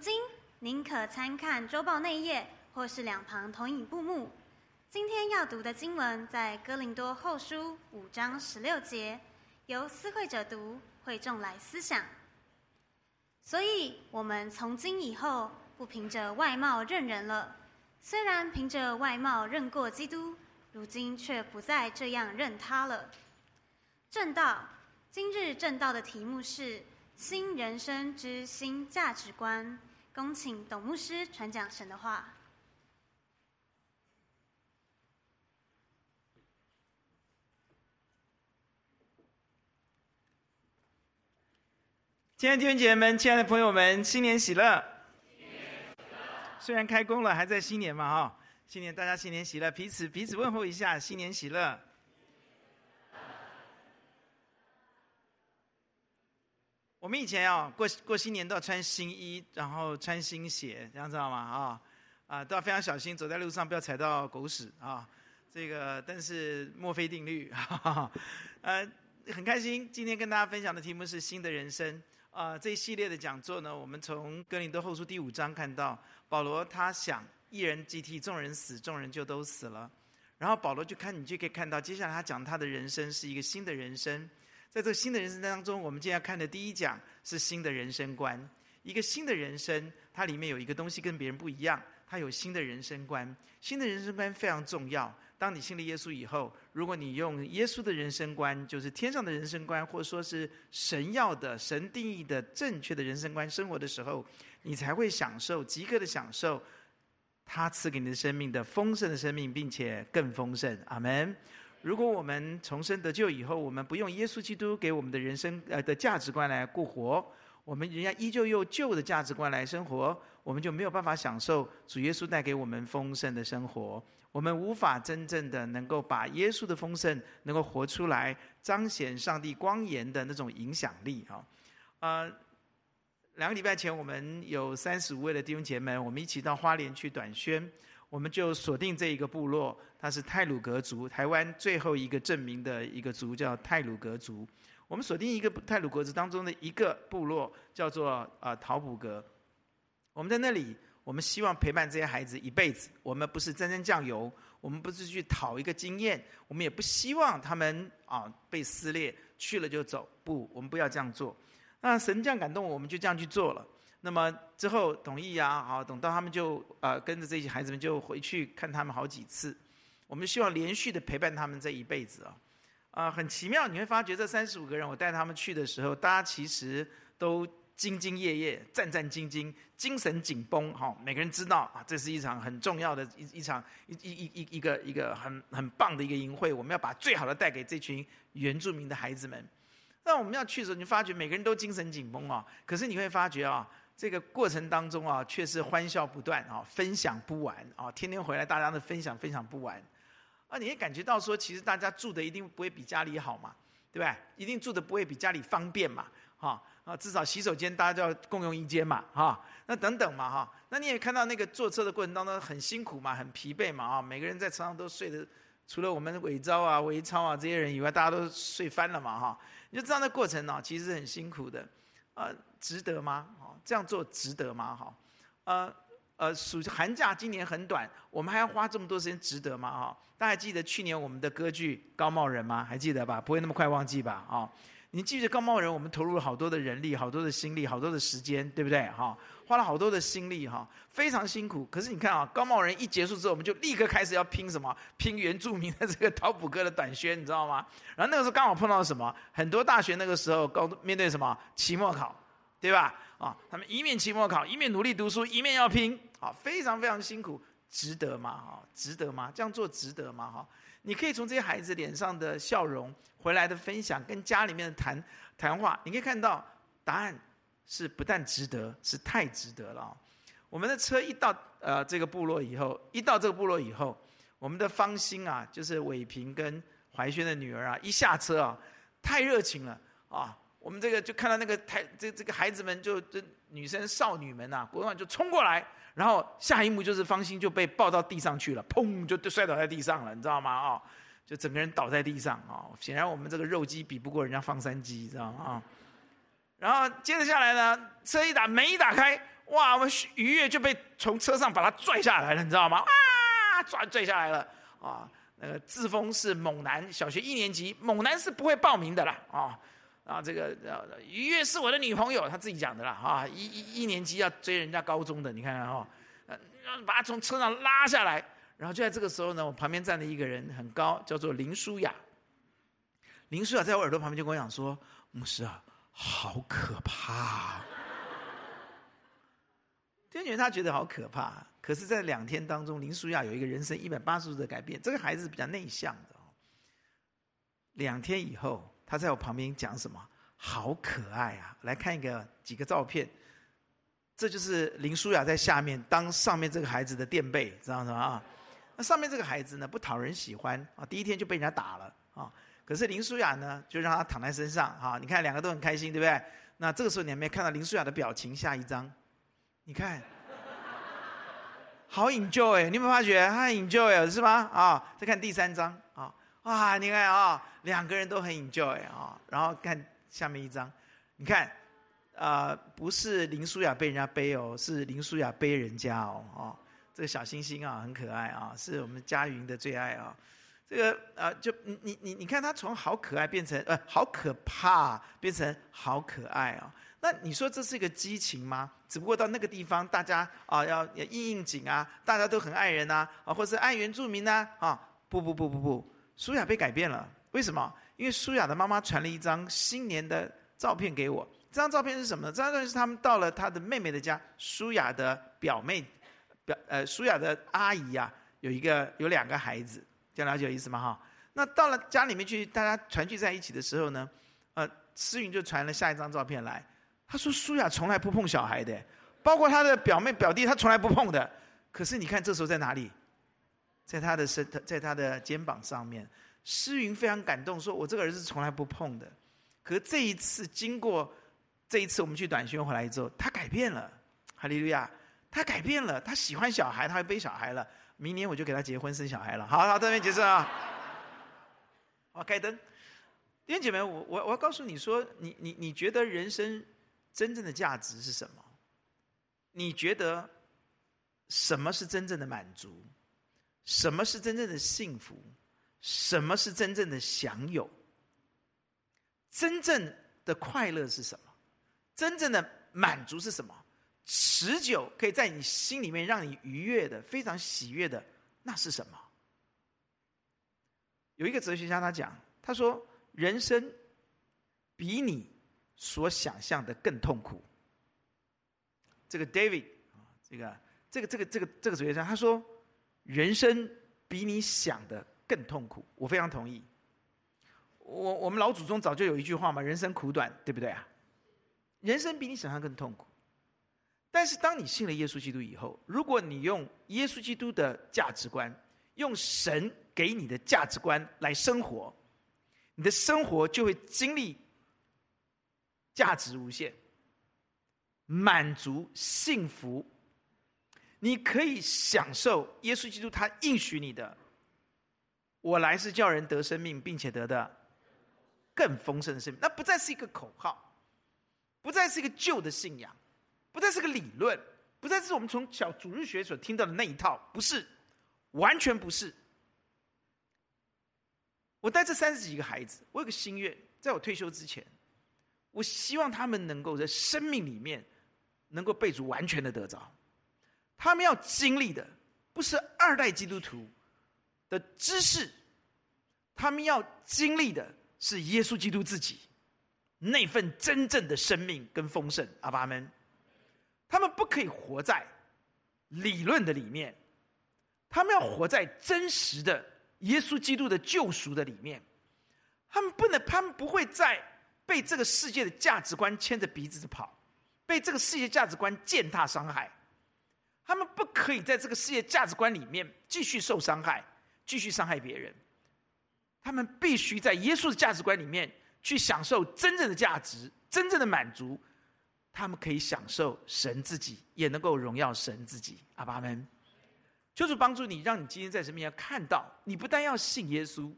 今，您可参看周报内页，或是两旁投影布幕。今天要读的经文在哥林多后书五章十六节，由思会者读，会众来思想。所以，我们从今以后不凭着外貌认人了。虽然凭着外貌认过基督，如今却不再这样认他了。正道，今日正道的题目是。新人生之新价值观，恭请董牧师传讲神的话。亲爱的弟兄姐妹们，亲爱的朋友们，新年喜乐！喜乐！虽然开工了，还在新年嘛，哈，新年大家新年喜乐，彼此彼此问候一下，新年喜乐。我们以前啊，过过新年都要穿新衣，然后穿新鞋，这样知道吗？啊啊，都要非常小心，走在路上不要踩到狗屎啊！这个，但是墨菲定律，哈哈，呃，很开心，今天跟大家分享的题目是新的人生啊。这一系列的讲座呢，我们从哥林多后书第五章看到保罗他想一人既替众人死，众人就都死了。然后保罗就看你就可以看到，接下来他讲他的人生是一个新的人生。在这个新的人生当中，我们今天要看的第一讲是新的人生观。一个新的人生，它里面有一个东西跟别人不一样，它有新的人生观。新的人生观非常重要。当你信了耶稣以后，如果你用耶稣的人生观，就是天上的人生观，或者说是神要的、神定义的正确的人生观生活的时候，你才会享受极个的享受，他赐给你的生命的丰盛的生命，并且更丰盛。阿门。如果我们重生得救以后，我们不用耶稣基督给我们的人生呃的价值观来过活，我们人家依旧用旧的价值观来生活，我们就没有办法享受主耶稣带给我们丰盛的生活。我们无法真正的能够把耶稣的丰盛能够活出来，彰显上帝光颜的那种影响力啊。呃，两个礼拜前，我们有三十五位的弟兄姐妹，我们一起到花莲去短宣。我们就锁定这一个部落，它是泰鲁格族，台湾最后一个证明的一个族叫泰鲁格族。我们锁定一个泰鲁格族当中的一个部落，叫做啊陶普格。我们在那里，我们希望陪伴这些孩子一辈子。我们不是沾沾酱油，我们不是去讨一个经验，我们也不希望他们啊被撕裂，去了就走。不，我们不要这样做。那神这样感动我们，就这样去做了。那么之后同意啊，好，等到他们就呃跟着这些孩子们就回去看他们好几次，我们希望连续的陪伴他们这一辈子啊，啊、很奇妙，你会发觉这三十五个人，我带他们去的时候，大家其实都兢兢业业、战战兢兢、精神紧绷，哈，每个人知道啊，这是一场很重要的一一场一一一一一个一个很很棒的一个营会，我们要把最好的带给这群原住民的孩子们。那我们要去的时候，你发觉每个人都精神紧绷啊，可是你会发觉啊。这个过程当中啊，确实欢笑不断啊，分享不完啊，天天回来大家的分享分享不完，啊，你也感觉到说，其实大家住的一定不会比家里好嘛，对吧？一定住的不会比家里方便嘛，哈啊，至少洗手间大家就要共用一间嘛，哈，那等等嘛，哈，那你也看到那个坐车的过程当中很辛苦嘛，很疲惫嘛，啊，每个人在车上都睡得，除了我们伟昭啊、维超啊这些人以外，大家都睡翻了嘛，哈，你就知道那过程呢，其实很辛苦的，啊，值得吗？这样做值得吗？哈，呃呃，暑寒假今年很短，我们还要花这么多时间，值得吗？哈，大家还记得去年我们的歌剧《高帽人》吗？还记得吧？不会那么快忘记吧？啊，你记得《高帽人》，我们投入了好多的人力、好多的心力、好多的时间，对不对？哈，花了好多的心力，哈，非常辛苦。可是你看啊，《高帽人》一结束之后，我们就立刻开始要拼什么？拼原住民的这个陶普哥的短宣，你知道吗？然后那个时候刚好碰到什么？很多大学那个时候高面对什么？期末考，对吧？啊，他们一面期末考，一面努力读书，一面要拼，啊，非常非常辛苦，值得吗？哈，值得吗？这样做值得吗？哈，你可以从这些孩子脸上的笑容、回来的分享、跟家里面的谈谈话，你可以看到答案是不但值得，是太值得了。我们的车一到呃这个部落以后，一到这个部落以后，我们的芳心啊，就是伟平跟怀萱的女儿啊，一下车啊，太热情了啊。我们这个就看到那个台，这这个孩子们就这女生少女们呐，果断就冲过来，然后下一幕就是芳心就被抱到地上去了，砰就摔倒在地上了，你知道吗？啊，就整个人倒在地上啊。显然我们这个肉鸡比不过人家方山鸡，知道吗？啊。然后接着下来呢，车一打门一打开，哇，我们逾越就被从车上把他拽下来了，你知道吗？啊，拽拽下来了啊！那个志峰是猛男，小学一年级，猛男是不会报名的啦啊！啊，这个愉悦是我的女朋友，他自己讲的啦啊！一一一年级要追人家高中的，你看看哈，把他从车上拉下来，然后就在这个时候呢，我旁边站了一个人，很高，叫做林舒雅。林舒雅在我耳朵旁边就跟我讲说：“牧师啊，好可怕。”就觉得他觉得好可怕，可是，在两天当中，林舒雅有一个人生一百八十度的改变。这个孩子比较内向的。两天以后，他在我旁边讲什么？好可爱啊！来看一个几个照片，这就是林书雅在下面当上面这个孩子的垫背，知道吗？啊，那上面这个孩子呢，不讨人喜欢啊，第一天就被人家打了啊。可是林书雅呢，就让他躺在身上啊，你看两个都很开心，对不对？那这个时候你还没看到林书雅的表情，下一张。你看，好 enjoy，你有没有发觉？他很 enjoy 是吧？啊，再看第三张啊，哇，你看啊，两个人都很 enjoy 啊。然后看下面一张，你看，啊，不是林书雅被人家背哦，是林书雅背人家哦。哦，这个小星星啊，很可爱啊，是我们佳云的最爱啊。这个啊，就你你你你看他从好可爱变成呃好可怕，变成好可爱啊。那你说这是一个激情吗？只不过到那个地方，大家啊要要应应景啊，大家都很爱人呐，啊，或是爱原住民呐，啊，不不不不不，书雅被改变了，为什么？因为书雅的妈妈传了一张新年的照片给我，这张照片是什么呢？这张照片是他们到了他的妹妹的家，书雅的表妹，表呃书雅的阿姨，啊，有一个有两个孩子，这样了解有意思吗？哈，那到了家里面去，大家团聚在一起的时候呢，呃，诗云就传了下一张照片来。他说：“书雅从来不碰小孩的，包括他的表妹、表弟，他从来不碰的。可是你看，这时候在哪里？在他的身，在他的肩膀上面。诗云非常感动，说：‘我这个儿子从来不碰的。’可是这一次，经过这一次我们去短宣回来之后，他改变了。哈利路亚，他改变了，他喜欢小孩，他会背小孩了。明年我就给他结婚生小孩了。好好，这边结束啊。好，开灯。弟兄姐妹，我我我要告诉你说，你你你觉得人生？”真正的价值是什么？你觉得什么是真正的满足？什么是真正的幸福？什么是真正的享有？真正的快乐是什么？真正的满足是什么？持久可以在你心里面让你愉悦的、非常喜悦的，那是什么？有一个哲学家他讲，他说：“人生比你。”所想象的更痛苦。这个 David 啊，这个这个这个这个这个哲学家他说，人生比你想的更痛苦。我非常同意。我我们老祖宗早就有一句话嘛，人生苦短，对不对啊？人生比你想象更痛苦。但是当你信了耶稣基督以后，如果你用耶稣基督的价值观，用神给你的价值观来生活，你的生活就会经历。价值无限，满足、幸福，你可以享受耶稣基督他应许你的。我来是叫人得生命，并且得的更丰盛的生命。那不再是一个口号，不再是一个旧的信仰，不再是个理论，不再是我们从小主日学所听到的那一套，不是，完全不是。我带这三十几个孩子，我有个心愿，在我退休之前。我希望他们能够在生命里面能够被主完全的得着。他们要经历的不是二代基督徒的知识，他们要经历的是耶稣基督自己那份真正的生命跟丰盛。阿爸们，他们不可以活在理论的里面，他们要活在真实的耶稣基督的救赎的里面。他们不能，他们不会在。被这个世界的价值观牵着鼻子跑，被这个世界价值观践踏伤害，他们不可以在这个世界价值观里面继续受伤害，继续伤害别人。他们必须在耶稣的价值观里面去享受真正的价值，真正的满足。他们可以享受神自己，也能够荣耀神自己。阿爸们，就是帮助你，让你今天在神面前看到，你不但要信耶稣，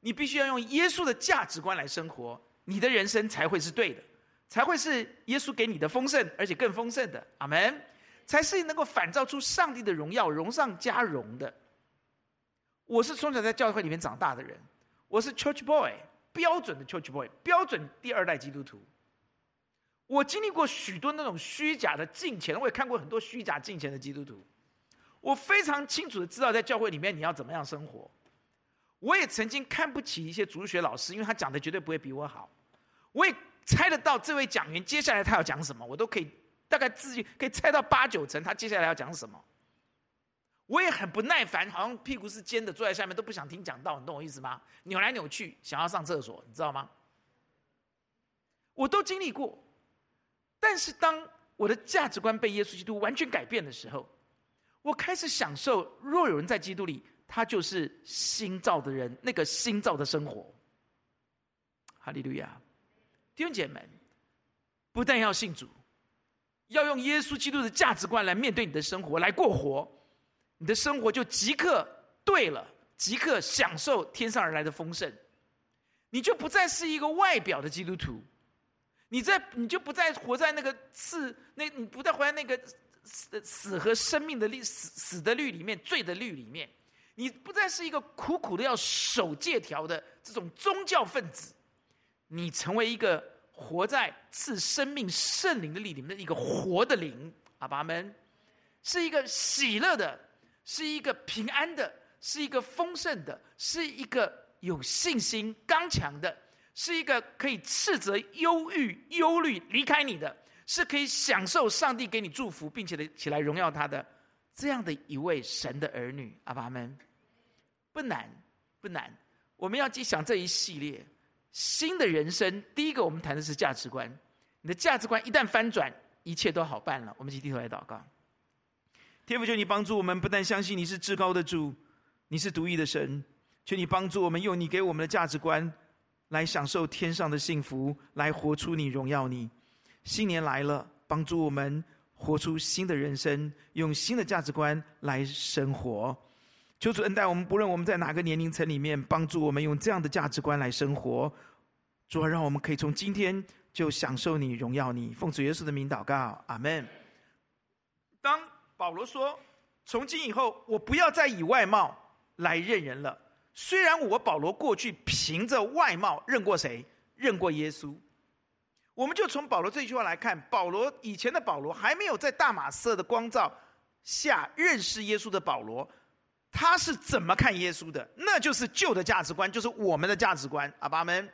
你必须要用耶稣的价值观来生活。你的人生才会是对的，才会是耶稣给你的丰盛，而且更丰盛的。阿门。才是能够反照出上帝的荣耀，荣上加荣的。我是从小在教会里面长大的人，我是 Church Boy，标准的 Church Boy，标准第二代基督徒。我经历过许多那种虚假的敬虔，我也看过很多虚假敬虔的基督徒。我非常清楚的知道，在教会里面你要怎么样生活。我也曾经看不起一些主学老师，因为他讲的绝对不会比我好。我也猜得到这位讲员接下来他要讲什么，我都可以大概自己可以猜到八九成，他接下来要讲什么。我也很不耐烦，好像屁股是尖的，坐在下面都不想听讲道，你懂我意思吗？扭来扭去，想要上厕所，你知道吗？我都经历过。但是当我的价值观被耶稣基督完全改变的时候，我开始享受，若有人在基督里。他就是新造的人，那个新造的生活。哈利路亚，弟兄姐妹们，不但要信主，要用耶稣基督的价值观来面对你的生活，来过活，你的生活就即刻对了，即刻享受天上而来的丰盛。你就不再是一个外表的基督徒，你在你就不再活在那个刺，那你不再活在那个死死和生命的律死死的律里面，罪的律里面。你不再是一个苦苦的要守戒条的这种宗教分子，你成为一个活在赐生命圣灵的里面的一个活的灵，阿爸们，是一个喜乐的，是一个平安的，是一个丰盛的，是一个有信心刚强的，是一个可以斥责忧郁忧虑离开你的，是可以享受上帝给你祝福，并且的起来荣耀他的。这样的一位神的儿女，阿爸们，不难不难。我们要去想这一系列新的人生。第一个，我们谈的是价值观。你的价值观一旦翻转，一切都好办了。我们一起低头来祷告。天父，求你帮助我们，不但相信你是至高的主，你是独一的神，求你帮助我们，用你给我们的价值观来享受天上的幸福，来活出你荣耀你。新年来了，帮助我们。活出新的人生，用新的价值观来生活。求主恩待我们，不论我们在哪个年龄层里面，帮助我们用这样的价值观来生活。主啊，让我们可以从今天就享受你、荣耀你。奉主耶稣的名祷告，阿门。当保罗说：“从今以后，我不要再以外貌来认人了。”虽然我保罗过去凭着外貌认过谁？认过耶稣。我们就从保罗这句话来看，保罗以前的保罗还没有在大马色的光照下认识耶稣的保罗，他是怎么看耶稣的？那就是旧的价值观，就是我们的价值观。阿爸们，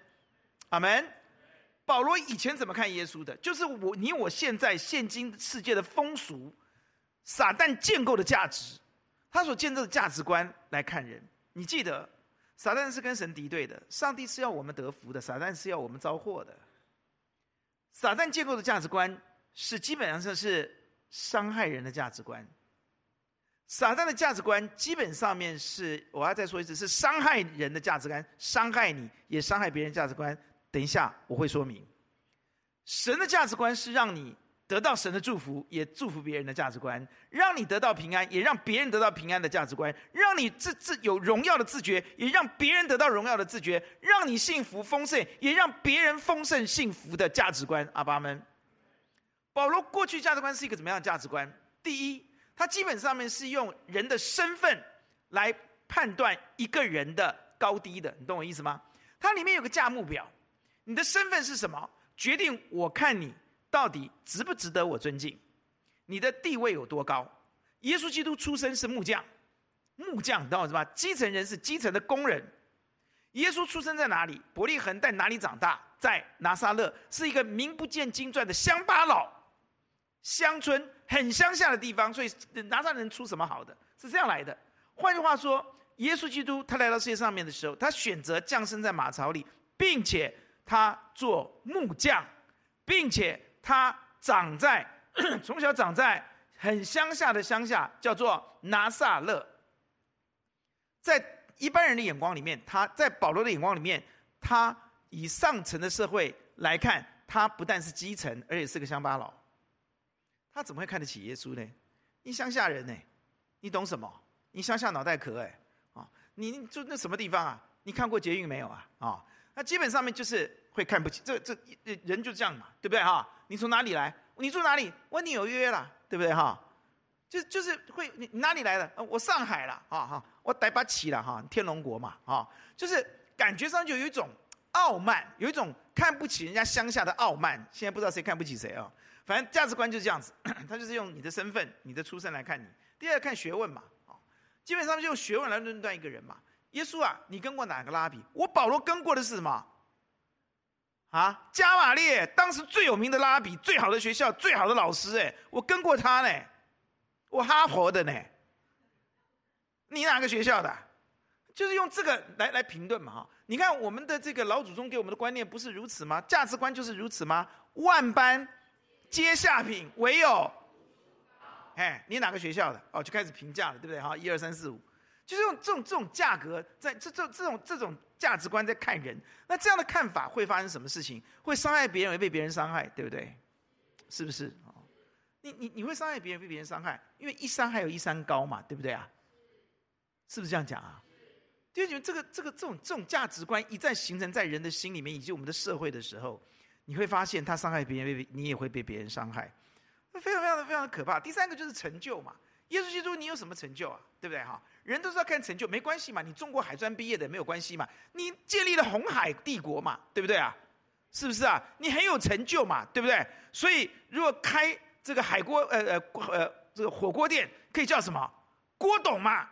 阿门。保罗以前怎么看耶稣的？就是我你我现在现今世界的风俗，撒旦建构的价值，他所建构的价值观来看人。你记得，撒旦是跟神敌对的，上帝是要我们得福的，撒旦是要我们遭祸的。撒旦建构的价值观是基本上是伤害人的价值观。撒旦的价值观基本上面是，我要再说一次，是伤害人的价值观，伤害你也伤害别人价值观。等一下我会说明。神的价值观是让你得到神的祝福，也祝福别人的价值观；让你得到平安，也让别人得到平安的价值观；让你自自有荣耀的自觉，也让别人得到荣耀的自觉；让你幸福丰盛，也让别人丰盛幸福的价值观。阿爸们，保罗过去价值观是一个怎么样的价值观？第一，他基本上面是用人的身份来判断一个人的高低的，你懂我意思吗？它里面有个价目表，你的身份是什么？决定我看你到底值不值得我尊敬，你的地位有多高？耶稣基督出生是木匠，木匠你懂我意思吧？基层人是基层的工人。耶稣出生在哪里？伯利恒在哪里长大？在拿撒勒，是一个名不见经传的乡巴佬，乡村很乡下的地方，所以拿撒勒出什么好的？是这样来的。换句话说，耶稣基督他来到世界上面的时候，他选择降生在马槽里，并且。他做木匠，并且他长在 从小长在很乡下的乡下，叫做拿撒勒。在一般人的眼光里面，他在保罗的眼光里面，他以上层的社会来看，他不但是基层，而且是个乡巴佬。他怎么会看得起耶稣呢？你乡下人呢？你懂什么？你乡下脑袋壳哎啊！你住那什么地方啊？你看过捷运没有啊？啊！那基本上面就是会看不起。这这人就这样嘛，对不对哈？你从哪里来？你住哪里？我纽约啦，对不对哈？就就是会你哪里来的？我上海了，哈哈，我台北起了哈，天龙国嘛，哈，就是感觉上就有一种傲慢，有一种看不起人家乡下的傲慢。现在不知道谁看不起谁啊？反正价值观就是这样子，他就是用你的身份、你的出身来看你。第二看学问嘛，啊，基本上就用学问来论断一个人嘛。耶稣啊，你跟过哪个拉比？我保罗跟过的是什么？啊，加马列当时最有名的拉比，最好的学校，最好的老师，哎，我跟过他呢。我哈佛的呢，你哪个学校的？就是用这个来来评论嘛哈。你看我们的这个老祖宗给我们的观念不是如此吗？价值观就是如此吗？万般接下品，唯有，哎，你哪个学校的？哦，就开始评价了，对不对？哈，一二三四五，就是用这种这种价格在这这这种这种价值观在看人。那这样的看法会发生什么事情？会伤害别人，会被别人伤害，对不对？是不是？你你你会伤害别人，被别人伤害，因为一山还有一山高嘛，对不对啊？是不是这样讲啊？就你们这个这个这种这种价值观一旦形成在人的心里面以及我们的社会的时候，你会发现他伤害别人，你也会被别人伤害，非常非常的非常的可怕。第三个就是成就嘛，耶稣基督你有什么成就啊？对不对哈？人都是要看成就，没关系嘛，你中国海专毕业的没有关系嘛，你建立了红海帝国嘛，对不对啊？是不是啊？你很有成就嘛，对不对？所以如果开这个海锅，呃呃呃，这个火锅店可以叫什么？郭董嘛？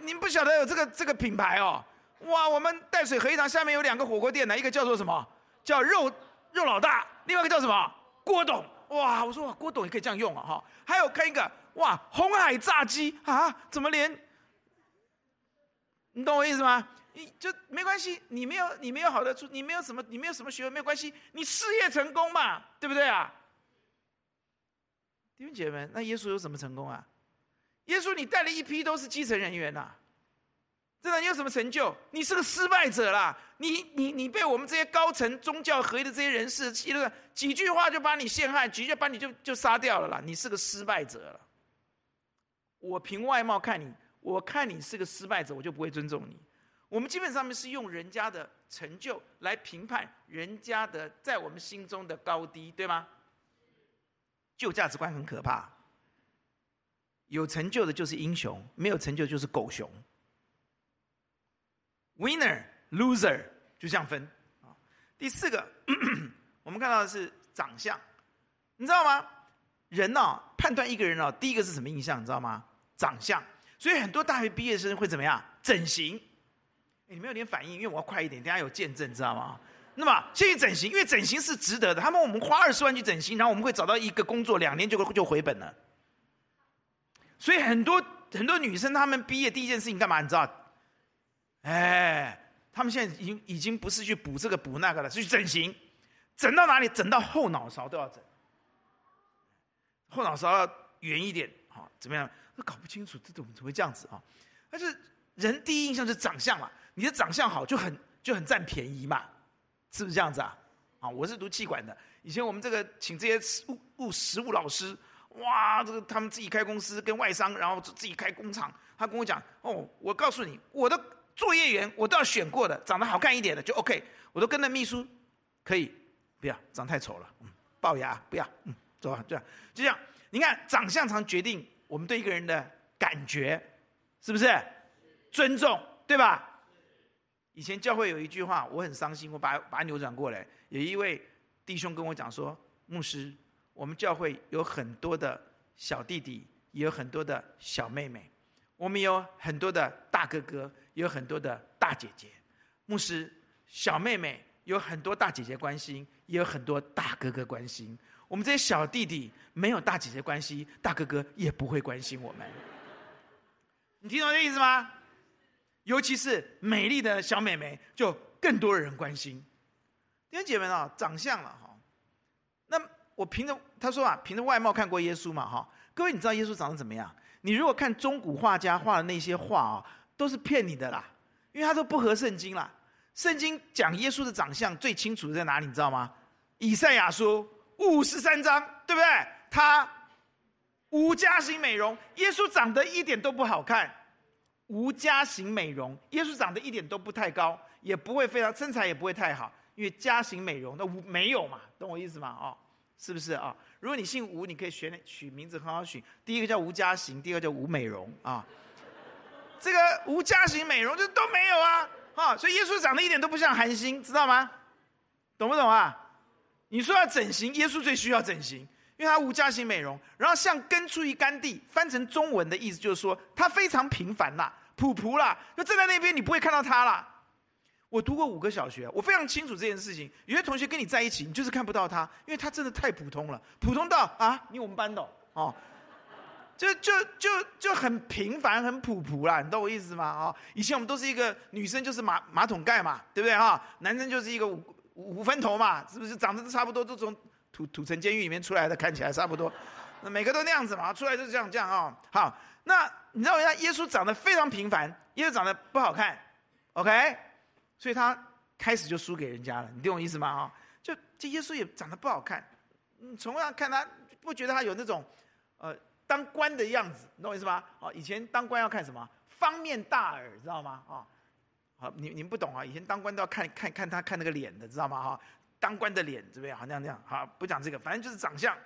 你们不晓得有这个这个品牌哦？哇，我们淡水河一塘下面有两个火锅店呢，一个叫做什么？叫肉肉老大，另外一个叫什么？郭董。哇，我说，郭董也可以这样用啊哈。还有看一个哇，红海炸鸡啊，怎么连？你懂我意思吗？你就没关系，你没有你没有好的出，你没有什么你没有什么学问没有关系，你事业成功嘛，对不对啊？弟兄姐妹们，那耶稣有什么成功啊？耶稣，你带了一批都是基层人员呐、啊，真的，你有什么成就？你是个失败者啦！你你你被我们这些高层宗教合一的这些人士，几个几句话就把你陷害，几句把你就就杀掉了啦！你是个失败者了。我凭外貌看你，我看你是个失败者，我就不会尊重你。我们基本上面是用人家的成就来评判人家的在我们心中的高低，对吗？旧价值观很可怕，有成就的就是英雄，没有成就就是狗熊。Winner、loser 就这样分。第四个，我们看到的是长相，你知道吗？人呐，判断一个人哦，第一个是什么印象？你知道吗？长相。所以很多大学毕业生会怎么样？整形。你没有点反应，因为我要快一点，等下有见证，知道吗？那么先去整形，因为整形是值得的。他们我们花二十万去整形，然后我们会找到一个工作，两年就就回本了。所以很多很多女生，她们毕业第一件事情干嘛？你知道？哎，他们现在已经已经不是去补这个补那个了，是去整形。整到哪里？整到后脑勺都要整。后脑勺要圆一点，好怎么样？都搞不清楚，这怎么怎么会这样子啊？但是人第一印象是长相嘛，你的长相好就很就很占便宜嘛。是不是这样子啊？啊，我是读气管的。以前我们这个请这些物物实务老师，哇，这个他们自己开公司跟外商，然后自己开工厂。他跟我讲，哦，我告诉你，我的作业员我都要选过的，长得好看一点的就 OK。我都跟那秘书，可以不要长太丑了，嗯，龅牙不要，嗯，走吧，这样就这样。你看长相常决定我们对一个人的感觉，是不是？尊重，对吧？以前教会有一句话，我很伤心，我把把它扭转过来。有一位弟兄跟我讲说：“牧师，我们教会有很多的小弟弟，也有很多的小妹妹，我们有很多的大哥哥，有很多的大姐姐。牧师，小妹妹有很多大姐姐关心，也有很多大哥哥关心。我们这些小弟弟没有大姐姐关心，大哥哥也不会关心我们。你听懂这意思吗？”尤其是美丽的小妹妹，就更多人关心。弟兄姐妹啊，长相了哈。那我凭着他说啊，凭着外貌看过耶稣嘛哈。各位，你知道耶稣长得怎么样？你如果看中古画家画的那些画啊，都是骗你的啦，因为他都不合圣经啦。圣经讲耶稣的长相最清楚的在哪里？你知道吗？以赛亚书五十三章，对不对？他无家型美容，耶稣长得一点都不好看。无家型美容，耶稣长得一点都不太高，也不会非常身材也不会太好。因为家型美容，那吴没有嘛，懂我意思吗？哦，是不是啊？如果你姓吴，你可以选取名字很好取，第一个叫吴家型，第二个叫吴美容啊。这个无家型美容就都没有啊，哈，所以耶稣长得一点都不像韩星，知道吗？懂不懂啊？你说要整形，耶稣最需要整形，因为他无家型美容，然后像根出于干地，翻成中文的意思就是说他非常平凡啦，普普啦，就站在那边你不会看到他啦。我读过五个小学，我非常清楚这件事情。有些同学跟你在一起，你就是看不到他，因为他真的太普通了，普通到啊，你我们班的哦。就就就就很平凡，很普普啦，你懂我意思吗？啊，以前我们都是一个女生就是马马桶盖嘛，对不对哈？男生就是一个五五分头嘛，是不是长得都差不多，都从土土城监狱里面出来的，看起来差不多，那每个都那样子嘛，出来就是这样这样啊。好，那你知道人家耶稣长得非常平凡，耶稣长得不好看，OK，所以他开始就输给人家了，你懂我意思吗？啊，就这耶稣也长得不好看，你从来看他不觉得他有那种呃。当官的样子，你懂我意思吧？好，以前当官要看什么？方面大耳，知道吗？啊，好，你你们不懂啊？以前当官都要看看看他看那个脸的，知道吗？哈，当官的脸怎么样？好，那样那样，好，不讲这个，反正就是长相，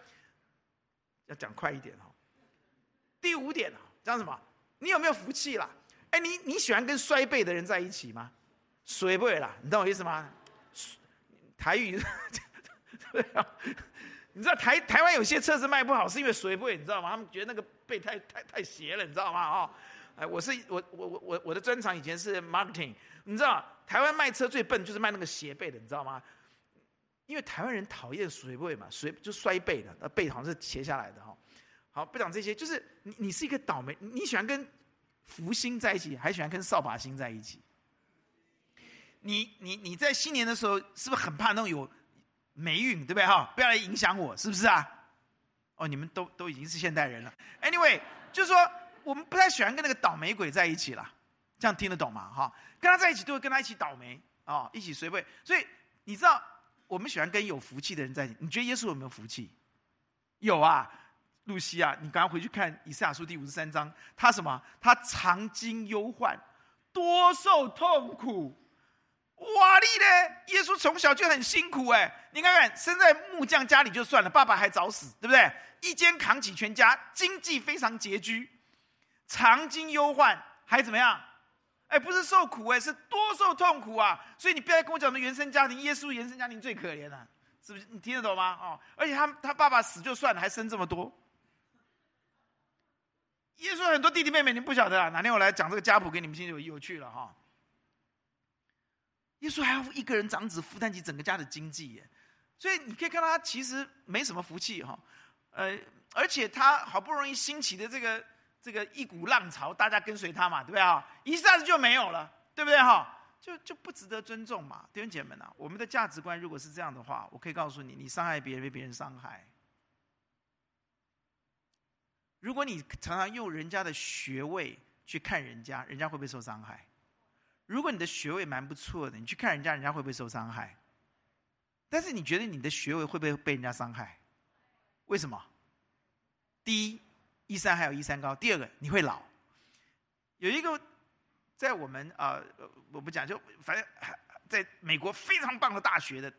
要讲快一点哈。第五点啊，讲什么？你有没有福气啦？哎，你你喜欢跟衰辈的人在一起吗？衰背啦，你懂我意思吗？台语，对啊。你知道台台湾有些车子卖不好，是因为水位，你知道吗？他们觉得那个背太太太斜了，你知道吗？哦，哎，我是我我我我我的专长以前是 marketing，你知道台湾卖车最笨就是卖那个斜背的，你知道吗？因为台湾人讨厌水位嘛，水就摔背的，那背好像是斜下来的哈。好，不讲这些，就是你你是一个倒霉，你喜欢跟福星在一起，还喜欢跟扫把星在一起？你你你在新年的时候是不是很怕那种有？霉运对不对哈？不要来影响我，是不是啊？哦，你们都都已经是现代人了。Anyway，就是说我们不太喜欢跟那个倒霉鬼在一起了，这样听得懂吗？哈，跟他在一起都会跟他一起倒霉啊，一起随位。所以你知道我们喜欢跟有福气的人在一起。你觉得耶稣有没有福气？有啊，露西啊，你赶快回去看以赛亚书第五十三章，他什么？他常经忧患，多受痛苦。哇哩嘞！耶稣从小就很辛苦哎，你看看生在木匠家里就算了，爸爸还早死，对不对？一肩扛起全家，经济非常拮据，常经忧患，还怎么样？哎，不是受苦哎，是多受痛苦啊！所以你不要跟我讲的原生家庭，耶稣原生家庭最可怜了，是不是？你听得懂吗？哦，而且他他爸爸死就算了，还生这么多。耶稣很多弟弟妹妹，你不晓得啊？哪天我来讲这个家谱给你们听，就有趣了哈。耶稣还要一个人长子负担起整个家的经济耶，所以你可以看到他其实没什么福气哈，呃，而且他好不容易兴起的这个这个一股浪潮，大家跟随他嘛，对不对啊？一下子就没有了，对不对哈？就就不值得尊重嘛，弟兄姐妹们啊，我们的价值观如果是这样的话，我可以告诉你，你伤害别人被别人伤害。如果你常常用人家的学位去看人家，人家会不会受伤害？如果你的学位蛮不错的，你去看人家，人家会不会受伤害？但是你觉得你的学位会不会被人家伤害？为什么？第一，一山还有一山高；第二个，你会老。有一个在我们啊、呃，我不讲，就反正在美国非常棒的大学的，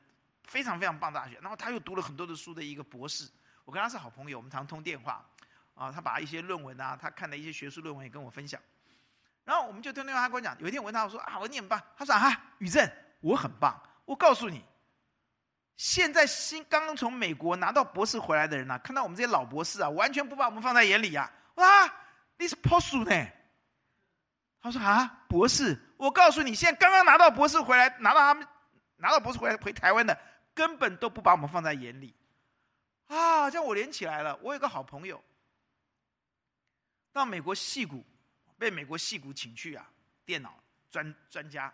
非常非常棒的大学，然后他又读了很多的书的一个博士，我跟他是好朋友，我们常通电话啊，他把一些论文啊，他看的一些学术论文也跟我分享。然后我们就听电话，他跟我讲，有一天我问他，我说啊，我你很棒。他说啊，宇正，我很棒。我告诉你，现在新刚刚从美国拿到博士回来的人呢、啊，看到我们这些老博士啊，完全不把我们放在眼里呀、啊。哇，你是博士呢？他说啊，博士，我告诉你，现在刚刚拿到博士回来，拿到他们拿到博士回来回台湾的，根本都不把我们放在眼里。啊，这样我连起来了。我有个好朋友，到美国戏谷。被美国戏骨请去啊，电脑专专家。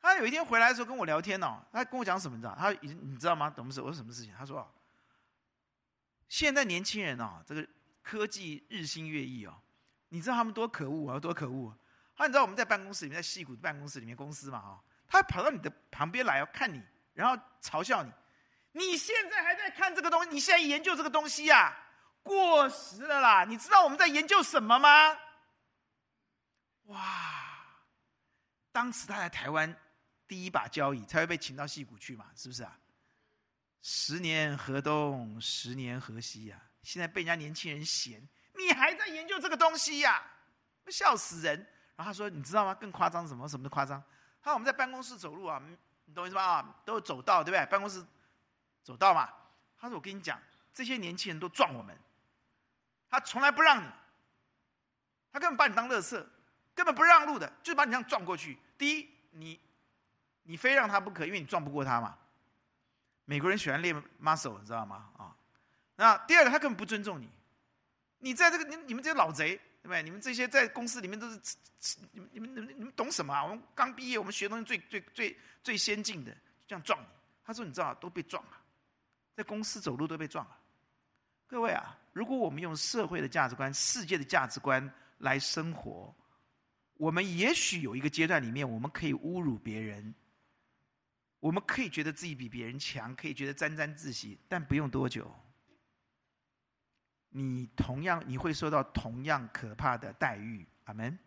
他有一天回来的时候跟我聊天哦，他跟我讲什么？你知道？他你知道吗？懂不懂？我说什么事情？他说：“现在年轻人哦，这个科技日新月异哦，你知道他们多可恶啊，多可恶啊！他你知道我们在办公室里面，在矽谷办公室里面公司嘛啊，他跑到你的旁边来要看你，然后嘲笑你。你现在还在看这个东西？你现在研究这个东西呀？过时了啦！你知道我们在研究什么吗？”哇！当时他在台湾第一把交椅，才会被请到戏谷去嘛，是不是啊？十年河东，十年河西呀、啊！现在被人家年轻人嫌，你还在研究这个东西呀、笑死人！然后他说：“你知道吗？更夸张什么？什么都夸张。他说我们在办公室走路啊，你懂我意思吧？啊，都走道，对不对？办公室走道嘛。他说：我跟你讲，这些年轻人都撞我们，他从来不让你，他根本把你当乐色，根本不让路的，就把你这样撞过去。第一，你你非让他不可，因为你撞不过他嘛。”美国人喜欢练 muscle，你知道吗？啊，那第二个，他根本不尊重你。你在这个你你们这些老贼，对不对？你们这些在公司里面都是，你们你们你们你们懂什么啊？我们刚毕业，我们学东西最最最最先进的，这样撞你。他说：“你知道，都被撞了，在公司走路都被撞了。”各位啊，如果我们用社会的价值观、世界的价值观来生活，我们也许有一个阶段里面，我们可以侮辱别人。我们可以觉得自己比别人强，可以觉得沾沾自喜，但不用多久，你同样你会受到同样可怕的待遇。阿门。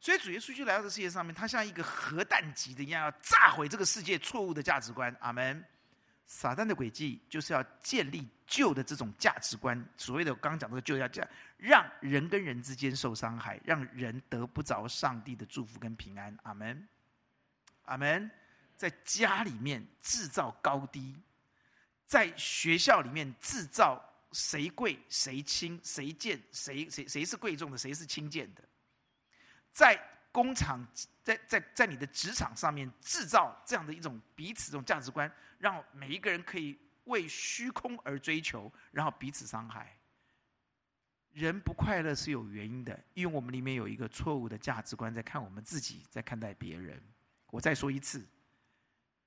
所以主耶稣就来到这世界上面，他像一个核弹级的一样，要炸毁这个世界错误的价值观。阿门。撒旦的诡计就是要建立旧的这种价值观，所谓的我刚刚讲这个旧要价，让人跟人之间受伤害，让人得不着上帝的祝福跟平安。阿门。阿门。在家里面制造高低，在学校里面制造谁贵谁轻，谁贱谁谁谁是贵重的，谁是轻贱的，在工厂，在在在你的职场上面制造这样的一种彼此这种价值观，让每一个人可以为虚空而追求，然后彼此伤害。人不快乐是有原因的，因为我们里面有一个错误的价值观，在看我们自己，在看待别人。我再说一次。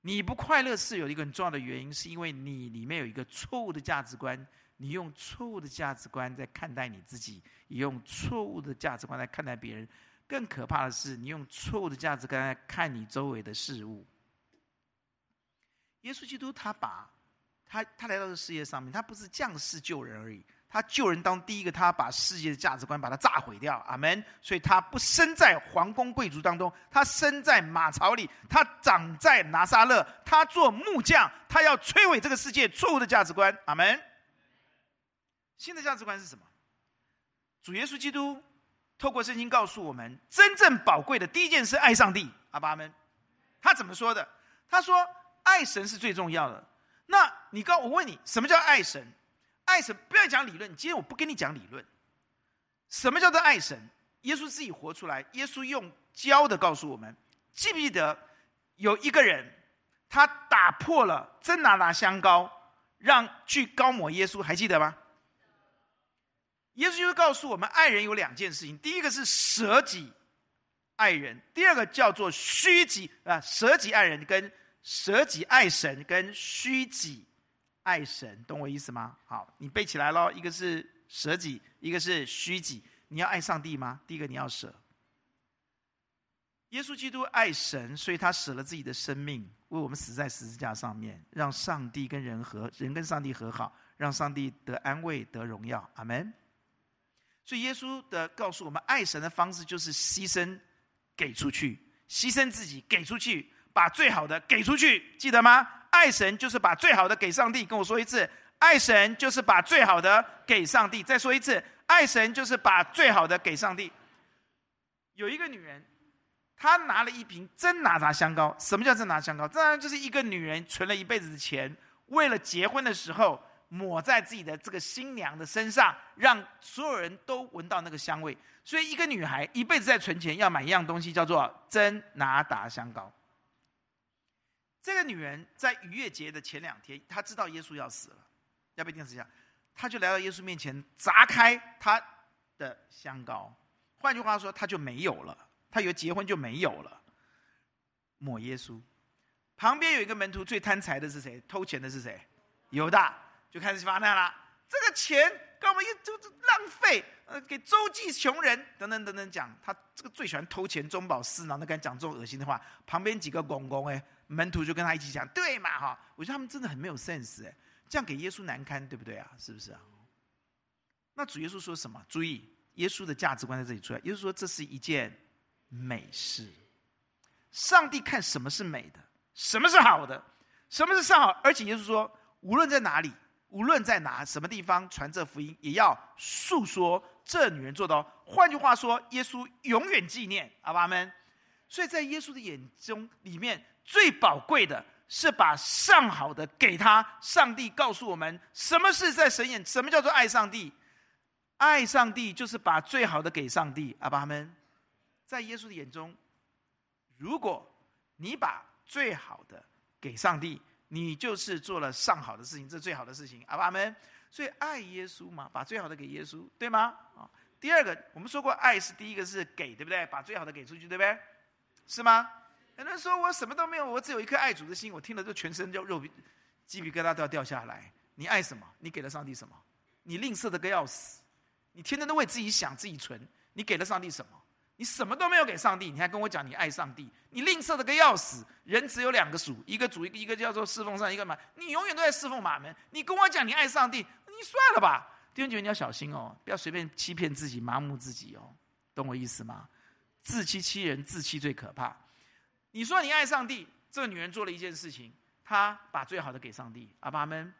你不快乐是有一个很重要的原因，是因为你里面有一个错误的价值观，你用错误的价值观在看待你自己，也用错误的价值观来看待别人。更可怕的是，你用错误的价值观来看你周围的事物。耶稣基督他把他他来到这个世界上面，他不是降世救人而已。他救人当第一个，他把世界的价值观把它炸毁掉，阿门。所以他不生在皇宫贵族当中，他生在马槽里，他长在拿撒勒，他做木匠，他要摧毁这个世界错误的价值观，阿门。新的价值观是什么？主耶稣基督透过圣经告诉我们，真正宝贵的第一件事，爱上帝，阿爸阿门。他怎么说的？他说，爱神是最重要的。那你告我问你，什么叫爱神？爱神不要讲理论，今天我不跟你讲理论。什么叫做爱神？耶稣自己活出来，耶稣用教的告诉我们。记不记得有一个人，他打破了真拿拿香膏，让去膏抹耶稣，还记得吗？耶稣就告诉我们，爱人有两件事情，第一个是舍己爱人，第二个叫做虚己啊，舍己爱人跟舍己爱神跟虚己。爱神，懂我意思吗？好，你背起来喽。一个是舍己，一个是虚己。你要爱上帝吗？第一个你要舍。耶稣基督爱神，所以他舍了自己的生命，为我们死在十字架上面，让上帝跟人和，人跟上帝和好，让上帝得安慰、得荣耀。阿门。所以耶稣的告诉我们，爱神的方式就是牺牲，给出去，牺牲自己，给出去，把最好的给出去，记得吗？爱神就是把最好的给上帝，跟我说一次，爱神就是把最好的给上帝。再说一次，爱神就是把最好的给上帝。有一个女人，她拿了一瓶真哪哒香膏。什么叫真拿香膏？当然就是一个女人存了一辈子的钱，为了结婚的时候抹在自己的这个新娘的身上，让所有人都闻到那个香味。所以，一个女孩一辈子在存钱，要买一样东西，叫做真拿达香膏。这个女人在逾越节的前两天，她知道耶稣要死了，要被钉十字架，她就来到耶稣面前，砸开他的香膏。换句话说，她就没有了。她以为结婚就没有了，抹耶稣。旁边有一个门徒，最贪财的是谁？偷钱的是谁？犹大，就开始发难了。这个钱干嘛又就浪费？呃，给周济穷人，等等等等讲。他这个最喜欢偷钱，中饱私囊，那敢讲这种恶心的话。旁边几个公公哎。门徒就跟他一起讲，对嘛哈？我觉得他们真的很没有 sense 哎，这样给耶稣难堪，对不对啊？是不是啊？那主耶稣说什么？注意，耶稣的价值观在这里出来。耶稣说这是一件美事。上帝看什么是美的，什么是好的，什么是上好。而且耶稣说，无论在哪里，无论在哪什么地方传这福音，也要述说这女人做的哦。换句话说，耶稣永远纪念，阿爸们。所以在耶稣的眼中里面，最宝贵的是把上好的给他。上帝告诉我们，什么是在神眼，什么叫做爱上帝？爱上帝就是把最好的给上帝，阿爸们。在耶稣的眼中，如果你把最好的给上帝，你就是做了上好的事情，这是最好的事情，阿爸们。所以爱耶稣嘛，把最好的给耶稣，对吗？啊，第二个，我们说过，爱是第一个是给，对不对？把最好的给出去，对不对？是吗？有人说我什么都没有，我只有一颗爱主的心，我听了就全身就肉皮、鸡皮疙瘩都要掉下来。你爱什么？你给了上帝什么？你吝啬的个要死，你天天都为自己想、自己存，你给了上帝什么？你什么都没有给上帝，你还跟我讲你爱上帝？你吝啬的个要死。人只有两个属，一个主，一个叫做侍奉上，一个嘛，你永远都在侍奉马门。你跟我讲你爱上帝，你算了吧。弟兄姐妹，你要小心哦，不要随便欺骗自己、麻木自己哦，懂我意思吗？自欺欺人，自欺最可怕。你说你爱上帝，这个女人做了一件事情，她把最好的给上帝。阿爸们，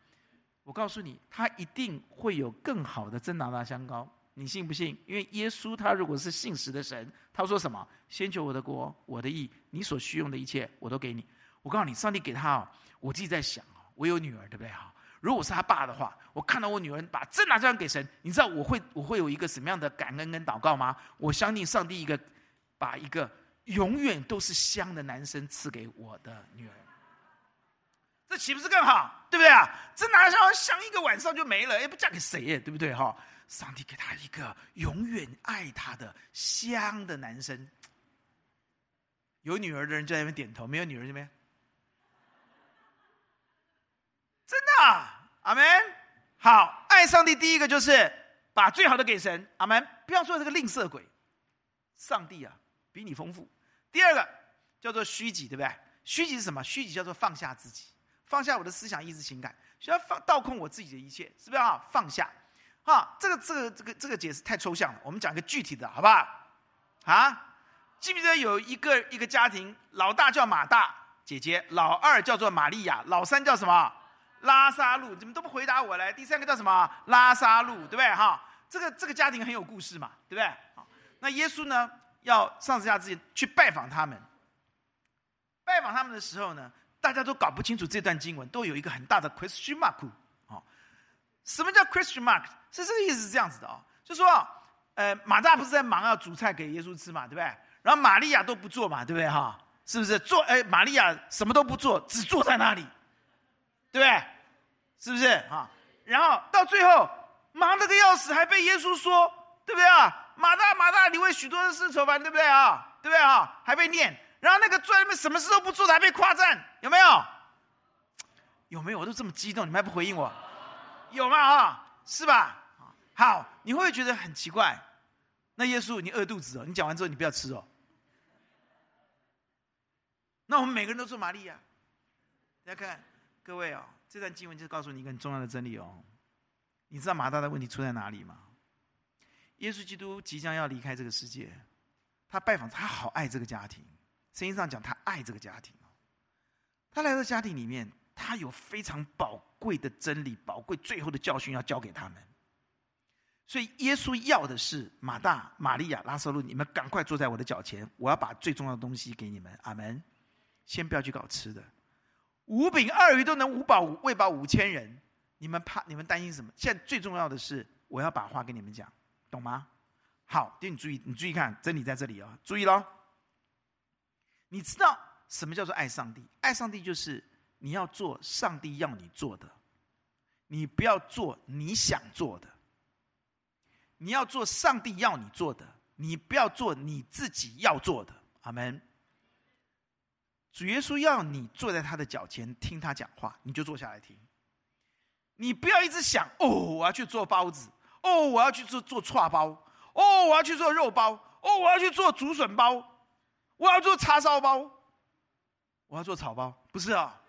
我告诉你，她一定会有更好的真拿达香膏。你信不信？因为耶稣他如果是信实的神，他说什么？先求我的国，我的义，你所需用的一切我都给你。我告诉你，上帝给他哦。我自己在想哦，我有女儿，对不对？哈，如果是他爸的话，我看到我女儿把真拿这样给神，你知道我会我会有一个什么样的感恩跟祷告吗？我相信上帝一个。把一个永远都是香的男生赐给我的女儿，这岂不是更好？对不对啊？这哪像香一个晚上就没了？也不嫁给谁耶？对不对？哈！上帝给他一个永远爱他的香的男生。有女儿的人就在那边点头，没有女儿这边，真的，阿门。好，爱上帝第一个就是把最好的给神，阿门。不要做这个吝啬鬼，上帝啊！比你丰富。第二个叫做虚己，对不对？虚己是什么？虚己叫做放下自己，放下我的思想、意志、情感，需要放倒空我自己的一切，是不是啊？放下，啊，这个、这个、这个、这个解释太抽象了。我们讲一个具体的，好不好？啊，记不记得有一个一个家庭，老大叫马大姐姐，老二叫做玛利亚，老三叫什么？拉撒路。怎么都不回答我来？第三个叫什么？拉撒路，对不对？哈，这个这个家庭很有故事嘛，对不对？好，那耶稣呢？要上十字架之前去拜访他们，拜访他们的时候呢，大家都搞不清楚这段经文，都有一个很大的 question mark。哦，什么叫 question mark？是这个意思是这样子的哦，就说，呃，马大不是在忙要煮菜给耶稣吃嘛，对不对？然后玛利亚都不做嘛，对不对？哈，是不是做？哎，玛利亚什么都不做，只坐在那里，对不对？是不是？哈，然后到最后忙得个要死，还被耶稣说，对不对啊？马大，马大，你为许多的事愁烦，对不对啊？对不对啊？还被念，然后那个坐在那边什么事都不做的，还被夸赞，有没有？有没有？我都这么激动，你们还不回应我？有吗？啊，是吧？好，你会不会觉得很奇怪？那耶稣，你饿肚子哦？你讲完之后，你不要吃哦。那我们每个人都做玛利亚。大家看，各位哦，这段经文就是告诉你一个很重要的真理哦。你知道马大的问题出在哪里吗？耶稣基督即将要离开这个世界，他拜访他，好爱这个家庭。圣经上讲，他爱这个家庭。他来到家庭里面，他有非常宝贵的真理、宝贵最后的教训要教给他们。所以，耶稣要的是马大、玛利亚、拉撒路，你们赶快坐在我的脚前，我要把最重要的东西给你们。阿门。先不要去搞吃的，五饼二鱼都能五饱喂饱五千人，你们怕？你们担心什么？现在最重要的是，我要把话跟你们讲。懂吗？好，弟兄你注意，你注意看，真理在这里哦，注意喽。你知道什么叫做爱上帝？爱上帝就是你要做上帝要你做的，你不要做你想做的。你要做上帝要你做的，你不要做你自己要做的。阿门。主耶稣要你坐在他的脚前听他讲话，你就坐下来听。你不要一直想哦，我要去做包子。哦，我要去做做串包。哦，我要去做肉包。哦，我要去做竹笋包。我要做叉烧包。我要做草包，不是啊？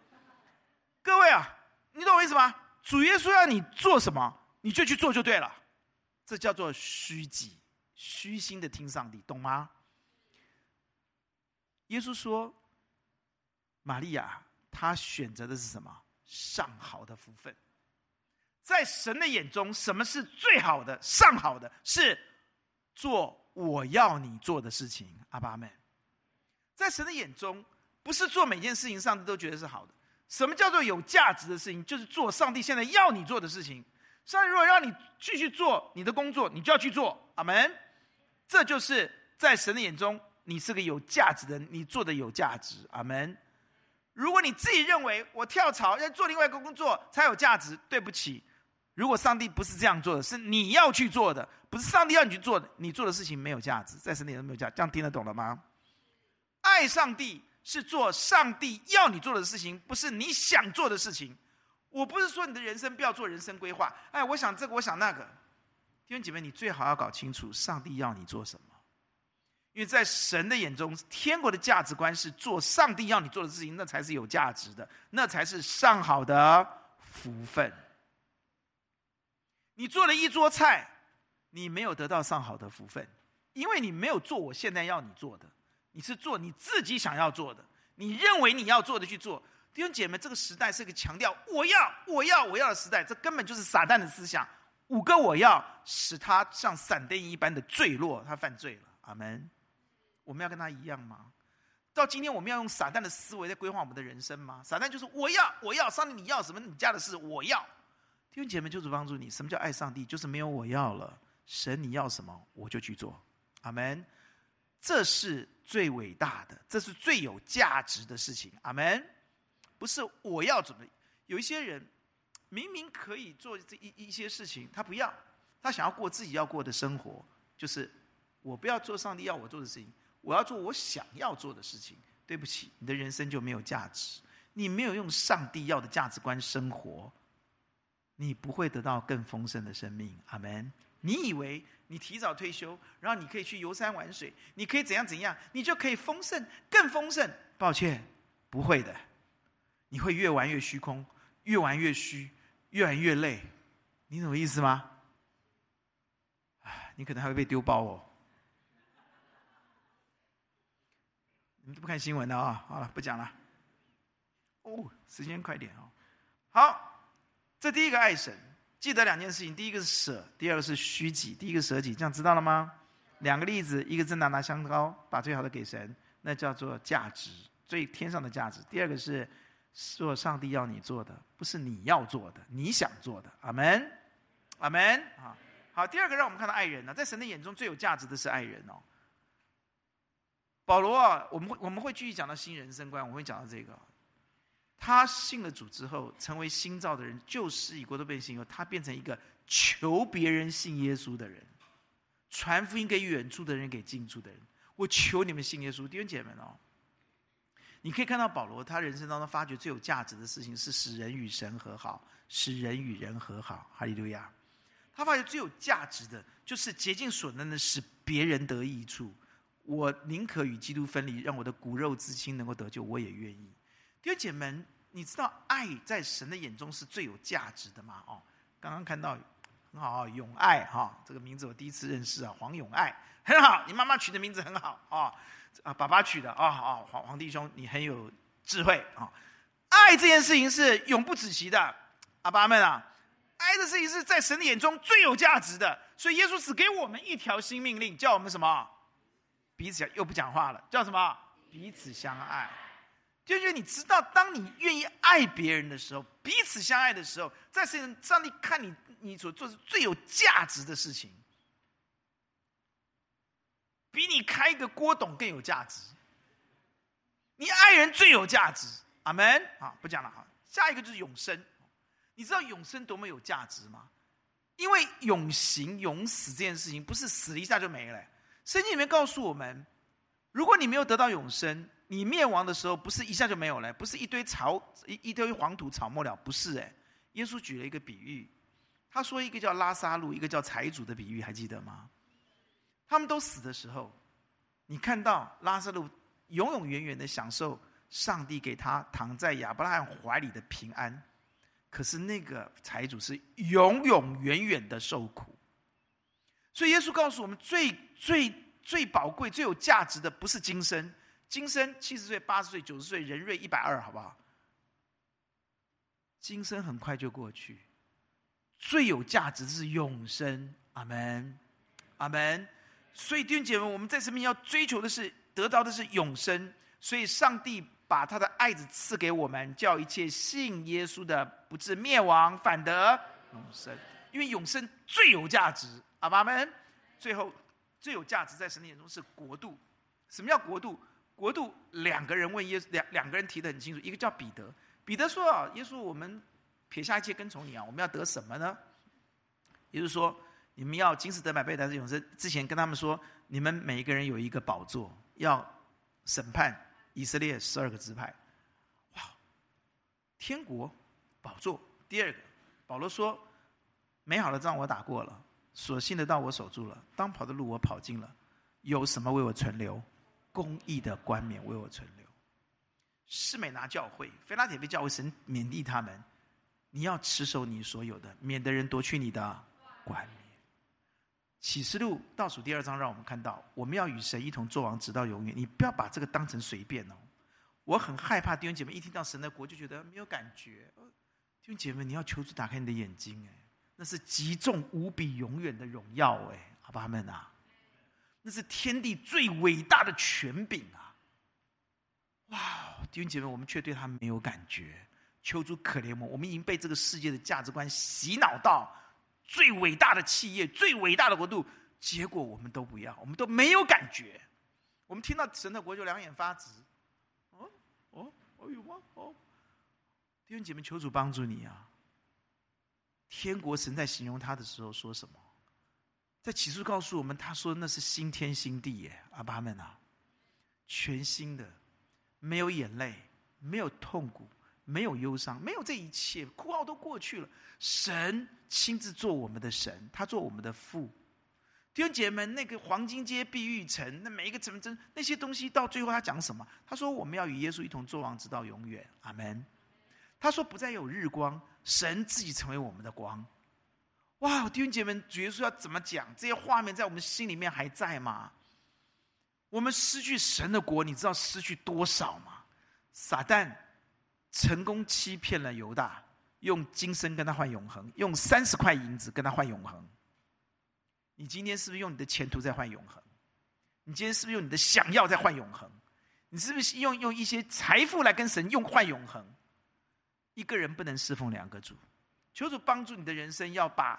各位啊，你懂我意思吗？主耶稣要你做什么，你就去做就对了。这叫做虚己，虚心的听上帝，懂吗？耶稣说，玛利亚她选择的是什么？上好的福分。在神的眼中，什么是最好的？上好的是做我要你做的事情。阿爸们，在神的眼中，不是做每件事情，上帝都觉得是好的。什么叫做有价值的事情？就是做上帝现在要你做的事情。上帝如果让你继续做你的工作，你就要去做。阿门。这就是在神的眼中，你是个有价值的，你做的有价值。阿门。如果你自己认为我跳槽要做另外一个工作才有价值，对不起。如果上帝不是这样做的，是你要去做的，不是上帝要你去做的，你做的事情没有价值，在神里都没有价。这样听得懂了吗？爱上帝是做上帝要你做的事情，不是你想做的事情。我不是说你的人生不要做人生规划，哎，我想这个，我想那个。弟兄姐妹，你最好要搞清楚上帝要你做什么，因为在神的眼中，天国的价值观是做上帝要你做的事情，那才是有价值的，那才是上好的福分。你做了一桌菜，你没有得到上好的福分，因为你没有做我现在要你做的，你是做你自己想要做的，你认为你要做的去做。弟兄姐妹，这个时代是一个强调我要、我要、我要的时代，这根本就是撒旦的思想。五个我要，使他像闪电一般的坠落，他犯罪了。阿门。我们要跟他一样吗？到今天，我们要用撒旦的思维在规划我们的人生吗？撒旦就是我要、我要，上帝你要什么？你家的事我要。弟兄姐妹，就是帮助你。什么叫爱上帝？就是没有我要了，神你要什么，我就去做。阿门。这是最伟大的，这是最有价值的事情。阿门。不是我要怎么？有一些人明明可以做这一一些事情，他不要，他想要过自己要过的生活。就是我不要做上帝要我做的事情，我要做我想要做的事情。对不起，你的人生就没有价值。你没有用上帝要的价值观生活。你不会得到更丰盛的生命，阿门。你以为你提早退休，然后你可以去游山玩水，你可以怎样怎样，你就可以丰盛，更丰盛？抱歉，不会的，你会越玩越虚空，越玩越虚，越玩越累。你懂我意思吗？你可能还会被丢包哦。你们都不看新闻的啊？好了，不讲了。哦，时间快点哦。好。这第一个爱神，记得两件事情：第一个是舍，第二个是虚己。第一个舍己，这样知道了吗？两个例子，一个是拿拿香膏，把最好的给神，那叫做价值，最天上的价值。第二个是做上帝要你做的，不是你要做的，你想做的。阿门，阿门。好，好。第二个，让我们看到爱人呢，在神的眼中最有价值的是爱人哦。保罗啊，我们会我们会继续讲到新人生观，我会讲到这个。他信了主之后，成为新造的人，旧事已过都变新。后，他变成一个求别人信耶稣的人，传福音给远处的人，给近处的人。我求你们信耶稣，弟兄姐妹们哦。你可以看到保罗，他人生当中发觉最有价值的事情是使人与神和好，使人与人和好。哈利路亚！他发觉最有价值的就是竭尽所能的使别人得益处。我宁可与基督分离，让我的骨肉至亲能够得救，我也愿意。弟兄姐妹，你知道爱在神的眼中是最有价值的吗？哦，刚刚看到很好啊，永爱哈，这个名字我第一次认识啊，黄永爱 很好，你妈妈取的名字很好啊，啊，爸爸娶的啊啊，黄黄弟兄你很有智慧啊，爱这件事情是永不止息的，阿爸们啊，爱的事情是在神的眼中最有价值的，所以耶稣只给我们一条新命令，叫我们什么？彼此又不讲话了，叫什么？彼此相爱。就是你知道，当你愿意爱别人的时候，彼此相爱的时候，在神上帝看你，你所做的最有价值的事情，比你开一个锅董更有价值。你爱人最有价值，阿门。好，不讲了哈。下一个就是永生。你知道永生多么有价值吗？因为永行、永死这件事情，不是死了一下就没了。圣经里面告诉我们，如果你没有得到永生，你灭亡的时候，不是一下就没有了，不是一堆草一一堆黄土草没了，不是哎。耶稣举了一个比喻，他说一个叫拉撒路，一个叫财主的比喻，还记得吗？他们都死的时候，你看到拉撒路永永远远的享受上帝给他躺在亚伯拉罕怀里的平安，可是那个财主是永永远远的受苦。所以耶稣告诉我们最，最最宝贵、最有价值的，不是今生。今生七十岁、八十岁、九十岁，人瑞一百二，好不好？今生很快就过去，最有价值是永生。阿门，阿门。所以弟兄姐妹，我们在生命要追求的是得到的是永生。所以上帝把他的爱子赐给我们，叫一切信耶稣的不至灭亡，反得永生。因为永生最有价值。阿们。最后，最有价值在神的眼中是国度。什么叫国度？国度两个人问耶稣，两两个人提的很清楚。一个叫彼得，彼得说：“啊，耶稣，我们撇下一切跟从你啊，我们要得什么呢？”也就是说，你们要今世得百倍，得永生。之前跟他们说，你们每一个人有一个宝座，要审判以色列十二个支派。哇，天国宝座。第二个，保罗说：“美好的仗我打过了，所信的道我守住了，当跑的路我跑尽了，有什么为我存留？”公义的冠冕为我存留。施美拿教会、菲拉铁非教会，神勉励他们：你要持守你所有的，免得人夺去你的冠冕。启示录倒数第二章，让我们看到，我们要与神一同作王，直到永远。你不要把这个当成随便哦。我很害怕弟兄姐妹一听到神的国就觉得没有感觉。弟兄姐妹，你要求主打开你的眼睛，哎，那是极重无比、永远的荣耀，哎，好吧，阿们啊。那是天地最伟大的权柄啊！哇，弟兄姐妹，我们却对他没有感觉。求主可怜我，我们已经被这个世界的价值观洗脑到最伟大的企业、最伟大的国度，结果我们都不要，我们都没有感觉。我们听到神的国就两眼发直。哦哦哦，有吗？哦，弟兄姐妹，求主帮助你啊！天国神在形容他的时候说什么？在启示告诉我们，他说那是新天新地耶，阿爸们啊，全新的，没有眼泪，没有痛苦，没有忧伤，没有这一切，哭号都过去了。神亲自做我们的神，他做我们的父。弟兄姐妹们，那个黄金街、碧玉城，那每一个城镇，那些东西到最后他讲什么？他说我们要与耶稣一同作王，直到永远。阿门。他说不再有日光，神自己成为我们的光。哇，弟兄姐妹们，主耶稣要怎么讲？这些画面在我们心里面还在吗？我们失去神的国，你知道失去多少吗？撒旦成功欺骗了犹大，用今生跟他换永恒，用三十块银子跟他换永恒。你今天是不是用你的前途在换永恒？你今天是不是用你的想要在换永恒？你是不是用用一些财富来跟神用换永恒？一个人不能侍奉两个主。求主帮助你的人生，要把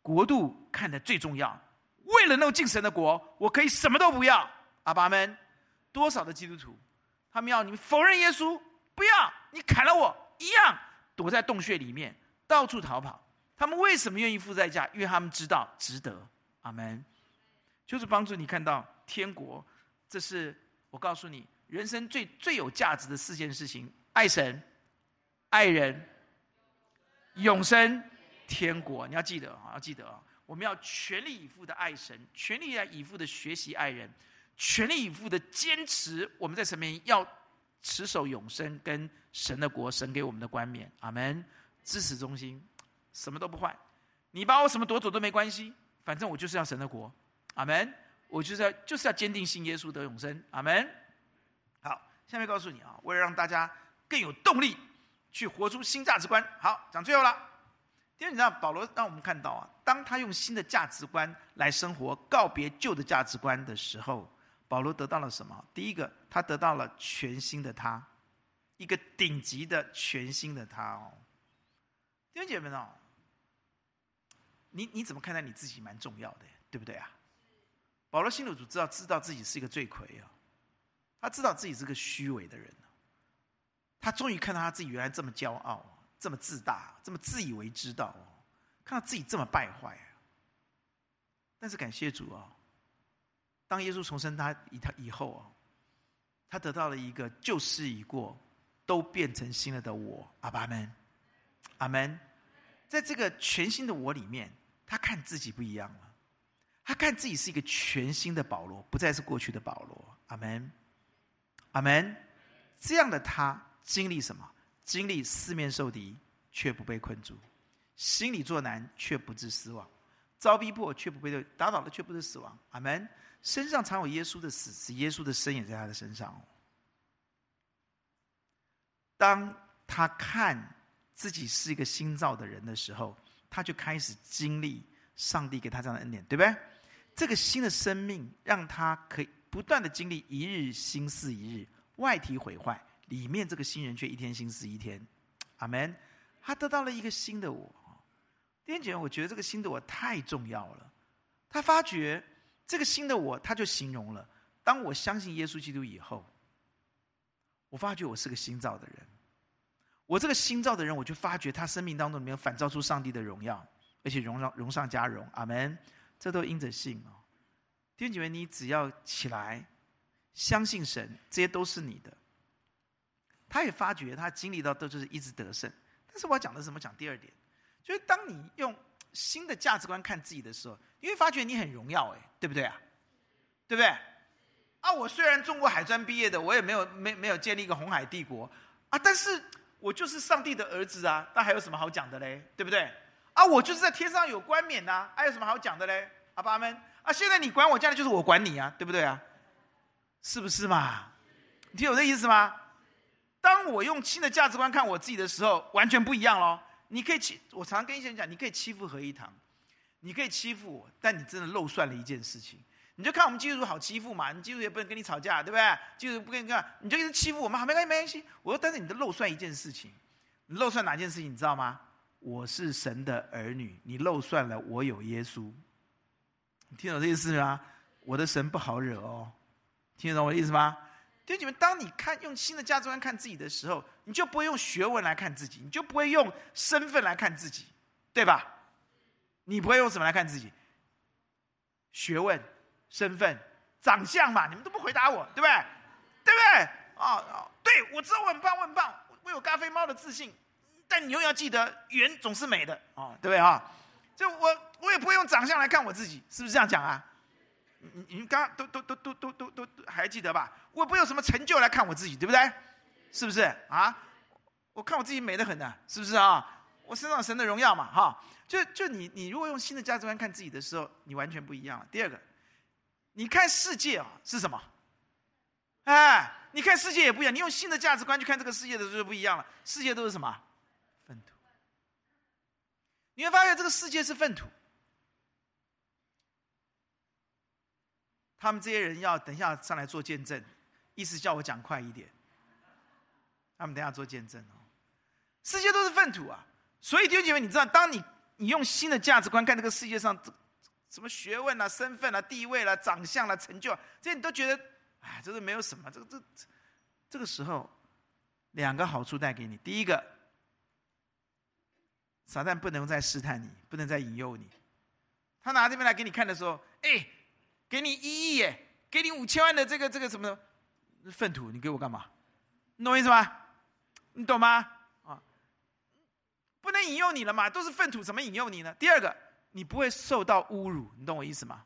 国度看得最重要。为了能进神的国，我可以什么都不要。阿爸们，多少的基督徒，他们要你们否认耶稣，不要你砍了我，一样躲在洞穴里面，到处逃跑。他们为什么愿意付代价？因为他们知道值得。阿门。就是帮助你看到天国，这是我告诉你人生最最有价值的四件事情：爱神、爱人。永生天国，你要记得啊，要记得啊！我们要全力以赴的爱神，全力以赴的学习爱人，全力以赴的坚持我们在神面前要持守永生跟神的国，神给我们的冠冕。阿门！支持中心，什么都不换。你把我什么夺走都没关系，反正我就是要神的国。阿门！我就是要就是要坚定信耶稣得永生。阿门！好，下面告诉你啊，为了让大家更有动力。去活出新价值观。好，讲最后了。因为你知道，保罗让我们看到啊，当他用新的价值观来生活，告别旧的价值观的时候，保罗得到了什么？第一个，他得到了全新的他，一个顶级的全新的他哦。弟兄姐妹们哦，你你怎么看待你自己？蛮重要的，对不对啊？保罗新主知道知道自己是一个罪魁啊，他知道自己是个虚伪的人。他终于看到他自己原来这么骄傲，这么自大，这么自以为知道哦，看到自己这么败坏啊。但是感谢主哦，当耶稣重生他以他以后哦，他得到了一个旧事已过，都变成新了的我。阿爸们，阿门。在这个全新的我里面，他看自己不一样了，他看自己是一个全新的保罗，不再是过去的保罗。阿门，阿门。这样的他。经历什么？经历四面受敌，却不被困住；心里作难，却不致失望；遭逼迫却不被打倒了却不是死亡。阿门。身上常有耶稣的死，使耶稣的生也在他的身上。当他看自己是一个新造的人的时候，他就开始经历上帝给他这样的恩典，对不对？这个新的生命让他可以不断的经历一日新似一日，外体毁坏，里面这个新人却一天新似一天。阿门。他得到了一个新的我。弟兄姐妹，我觉得这个新的我太重要了。他发觉这个新的我，他就形容了：当我相信耶稣基督以后，我发觉我是个新造的人。我这个新造的人，我就发觉他生命当中里面反照出上帝的荣耀，而且荣上荣上加荣。阿门。这都因着信哦。弟兄姐妹，你只要起来相信神，这些都是你的。他也发觉他经历到都就是一直得胜。但是我要讲的是什么？讲第二点。就是当你用新的价值观看自己的时候，你会发觉你很荣耀，哎，对不对啊？对不对？啊，我虽然中国海专毕业的，我也没有没没有建立一个红海帝国啊，但是我就是上帝的儿子啊，那还有什么好讲的嘞？对不对？啊，我就是在天上有冠冕呐，还有什么好讲的嘞？阿爸们啊，现在你管我，将来就是我管你啊，对不对啊？是不是嘛？你听我这意思吗？当我用新的价值观看我自己的时候，完全不一样喽。你可以欺，我常常跟一些人讲，你可以欺负合一堂，你可以欺负我，但你真的漏算了一件事情。你就看我们基督徒好欺负嘛，你基督徒也不能跟你吵架，对不对？基督徒不跟你干，你就一直欺负我们，好，没关系，没关系。我说，但是你的漏算一件事情，你漏算哪件事情？你知道吗？我是神的儿女，你漏算了我有耶稣。你听懂这意思吗？我的神不好惹哦，听得懂我的意思吗？弟兄姐妹，当你看用新的价值观看自己的时候，你就不会用学问来看自己，你就不会用身份来看自己，对吧？你不会用什么来看自己？学问、身份、长相嘛？你们都不回答我，对不对？对不对？啊、哦，对，我知道我很棒，我很棒，我有咖啡猫的自信，但你又要记得，圆总是美的，啊、哦，对不对啊？就我，我也不会用长相来看我自己，是不是这样讲啊？你你刚刚都都都都都都都还记得吧？我不有什么成就来看我自己，对不对？是不是啊？我看我自己美得很呢，是不是啊？我身上神的荣耀嘛，哈！就就你你如果用新的价值观看自己的时候，你完全不一样了。第二个，你看世界啊是什么？哎，你看世界也不一样。你用新的价值观去看这个世界的时候就不一样了。世界都是什么？粪土。你会发现这个世界是粪土。他们这些人要等一下上来做见证，意思叫我讲快一点。他们等下做见证哦。世界都是粪土啊，所以弟兄姐妹，你知道，当你你用新的价值观看这个世界上，什么学问啊、身份啊、地位啦、啊、长相啦、啊、成就啊，这些你都觉得，哎，这是没有什么。这个这这个时候，两个好处带给你：第一个，撒旦不能再试探你，不能再引诱你。他拿这边来给你看的时候，哎。给你一亿耶，给你五千万的这个这个什么粪土，你给我干嘛？你懂我意思吗？你懂吗？啊，不能引诱你了嘛，都是粪土，怎么引诱你呢？第二个，你不会受到侮辱，你懂我意思吗？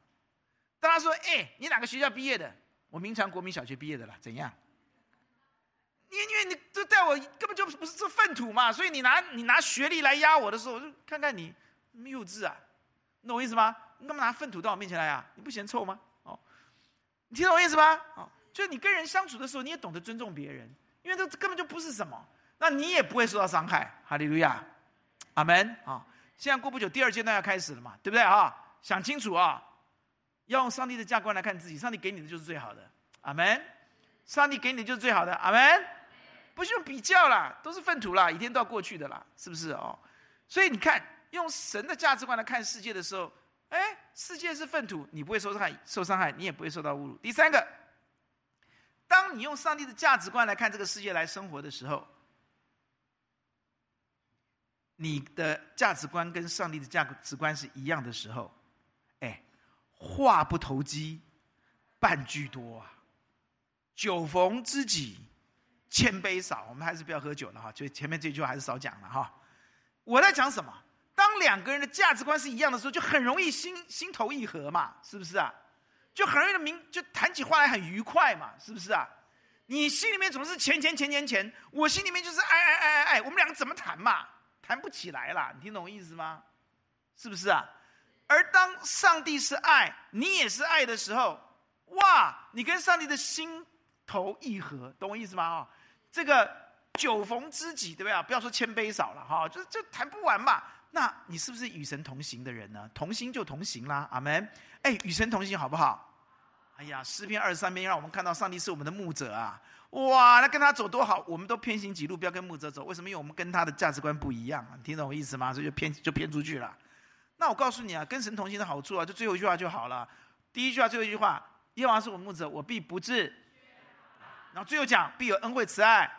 当他说：“哎，你哪个学校毕业的？我明传国民小学毕业的啦，怎样？因为你这带我根本就不是这粪土嘛，所以你拿你拿学历来压我的时候，我就看看你幼稚啊，你懂我意思吗？”你干嘛拿粪土到我面前来啊？你不嫌臭吗？哦，你听懂我意思吗？哦，就是你跟人相处的时候，你也懂得尊重别人，因为这根本就不是什么，那你也不会受到伤害。哈利路亚，阿门。啊、哦，现在过不久，第二阶段要开始了嘛，对不对啊？想清楚啊，要用上帝的价值观来看自己，上帝给你的就是最好的。阿门。上帝给你的就是最好的。阿门。不是用比较啦，都是粪土啦，一天都要过去的啦，是不是哦？所以你看，用神的价值观来看世界的时候。哎，世界是粪土，你不会受伤害，受伤害，你也不会受到侮辱。第三个，当你用上帝的价值观来看这个世界来生活的时候，你的价值观跟上帝的价值观是一样的时候，哎，话不投机半句多啊，酒逢知己千杯少。我们还是不要喝酒了哈，就前面这句话还是少讲了哈。我在讲什么？两个人的价值观是一样的时候，就很容易心心头一合嘛，是不是啊？就很容易的明，就谈起话来很愉快嘛，是不是啊？你心里面总是钱钱钱钱钱，我心里面就是爱爱爱爱爱，我们两个怎么谈嘛？谈不起来啦，你听懂我意思吗？是不是啊？而当上帝是爱，你也是爱的时候，哇，你跟上帝的心头意合，懂我意思吗？啊，这个酒逢知己，对不对啊？不要说千杯少了哈，就就谈不完嘛。那你是不是与神同行的人呢？同心就同行啦，阿门。哎，与神同行好不好？哎呀，诗篇二十三篇让我们看到上帝是我们的牧者啊！哇，那跟他走多好，我们都偏行几路，不要跟牧者走。为什么？因为我们跟他的价值观不一样，你听懂我意思吗？所以就偏就偏出去了。那我告诉你啊，跟神同行的好处啊，就最后一句话就好了。第一句话，最后一句话，耶和华是我牧者，我必不至。然后最后讲，必有恩惠慈爱。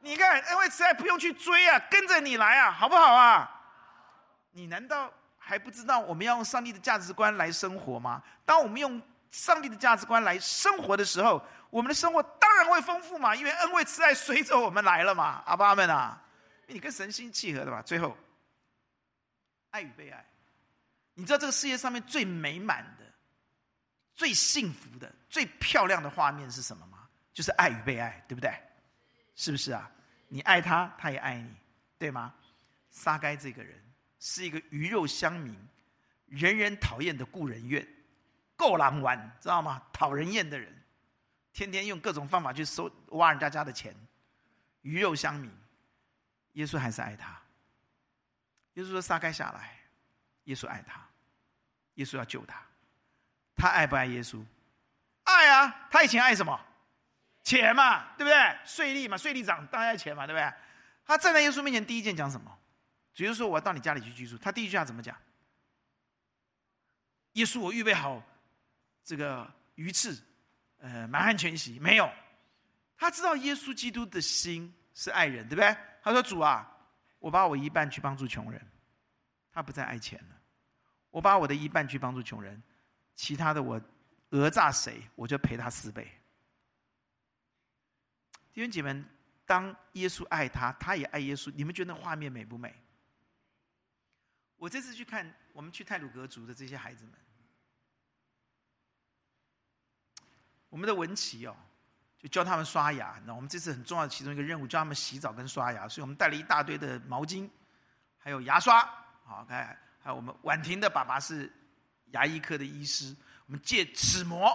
你看恩惠慈爱不用去追啊，跟着你来啊，好不好啊？你难道还不知道我们要用上帝的价值观来生活吗？当我们用上帝的价值观来生活的时候，我们的生活当然会丰富嘛，因为恩惠慈爱随着我们来了嘛，阿爸阿们啊，你跟神心契合的嘛。最后，爱与被爱，你知道这个世界上面最美满的、最幸福的、最漂亮的画面是什么吗？就是爱与被爱，对不对？是不是啊？你爱他，他也爱你，对吗？撒该这个人。是一个鱼肉乡民，人人讨厌的故人怨，够狼玩，知道吗？讨人厌的人，天天用各种方法去收挖人家家的钱，鱼肉乡民。耶稣还是爱他。耶稣说：“撒开下来。”耶稣爱他，耶稣要救他。他爱不爱耶稣？爱啊！他以前爱什么？钱嘛，对不对？税利嘛，税利长当然爱钱嘛，对不对？他站在耶稣面前，第一件讲什么？比如说，我要到你家里去居住，他第一句话怎么讲？耶稣，我预备好这个鱼翅，呃，满汉全席没有？他知道耶稣基督的心是爱人，对不对？他说：“主啊，我把我一半去帮助穷人。”他不再爱钱了。我把我的一半去帮助穷人，其他的我讹诈谁，我就赔他四倍。弟兄姐妹，当耶稣爱他，他也爱耶稣，你们觉得那画面美不美？我这次去看我们去泰鲁阁族的这些孩子们，我们的文琪哦，就教他们刷牙。那我们这次很重要的其中一个任务，教他们洗澡跟刷牙，所以我们带了一大堆的毛巾，还有牙刷。好，看还有我们婉婷的爸爸是牙医科的医师，我们借齿模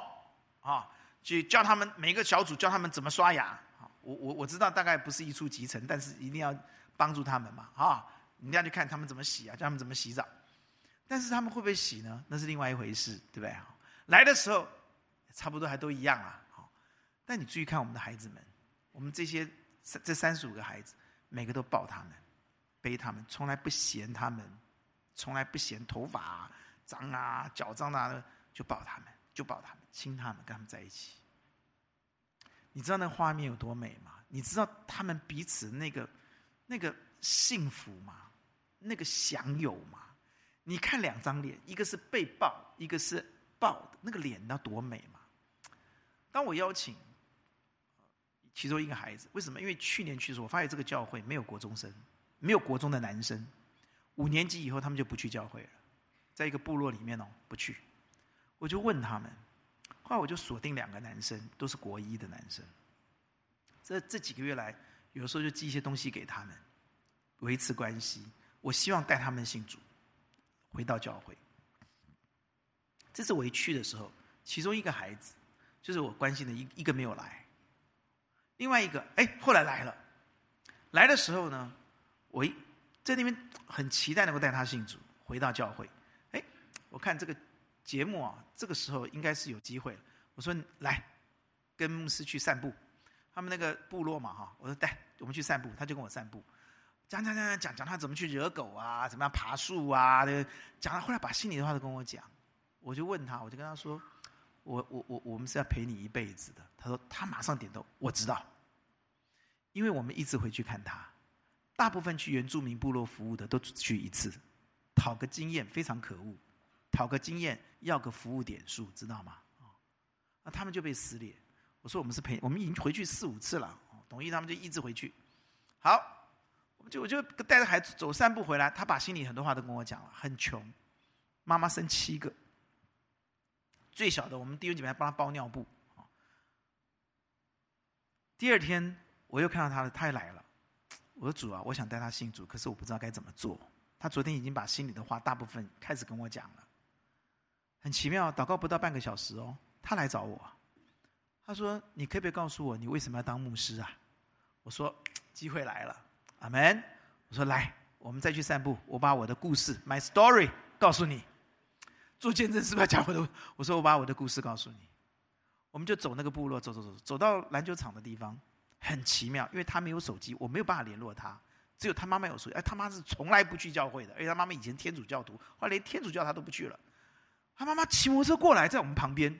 啊，去教他们每一个小组教他们怎么刷牙。好，我我我知道大概不是一蹴即成，但是一定要帮助他们嘛，啊。你要去看他们怎么洗啊，教他们怎么洗澡，但是他们会不会洗呢？那是另外一回事，对不对？来的时候差不多还都一样啊。好，但你注意看我们的孩子们，我们这些这三十五个孩子，每个都抱他们，背他们，从来不嫌他们，从来不嫌头发脏啊、脚脏啊的，就抱他们，就抱他们，亲他们，跟他们在一起。你知道那画面有多美吗？你知道他们彼此那个那个幸福吗？那个享有嘛？你看两张脸，一个是被抱，一个是抱的，那个脸那多美嘛！当我邀请其中一个孩子，为什么？因为去年去的时候，我发现这个教会没有国中生，没有国中的男生。五年级以后，他们就不去教会了，在一个部落里面哦，不去。我就问他们，后来我就锁定两个男生，都是国一的男生。这这几个月来，有时候就寄一些东西给他们，维持关系。我希望带他们信主，回到教会。这次我一去的时候，其中一个孩子，就是我关心的一一个没有来，另外一个哎后来来了，来的时候呢，我一在那边很期待能够带他信主，回到教会。哎，我看这个节目啊，这个时候应该是有机会。我说来，跟牧师去散步，他们那个部落嘛哈，我说带我们去散步，他就跟我散步。讲讲讲讲讲他怎么去惹狗啊，怎么样爬树啊？讲到后来把心里的话都跟我讲，我就问他，我就跟他说，我我我我们是要陪你一辈子的。他说他马上点头，我知道，因为我们一直回去看他，大部分去原住民部落服务的都只去一次，讨个经验非常可恶，讨个经验要个服务点数，知道吗？啊那他们就被撕裂。我说我们是陪，我们已经回去四五次了，同意他们就一直回去，好。就我就带着孩子走散步回来，他把心里很多话都跟我讲了。很穷，妈妈生七个，最小的我们弟兄姐妹还帮他包尿布。第二天我又看到他了，他也来了。我说主啊，我想带他信主，可是我不知道该怎么做。他昨天已经把心里的话大部分开始跟我讲了。很奇妙，祷告不到半个小时哦，他来找我，他说：“你可不可以告诉我，你为什么要当牧师啊？”我说：“机会来了，阿门。”我说：“来，我们再去散步，我把我的故事，my story，告诉你。做见证是不是要讲我的？我说我把我的故事告诉你。我们就走那个部落，走走走，走到篮球场的地方，很奇妙，因为他没有手机，我没有办法联络他，只有他妈妈有手机。哎，他妈是从来不去教会的，而且他妈妈以前天主教徒，后来连天主教他都不去了。他妈妈骑摩托车过来，在我们旁边，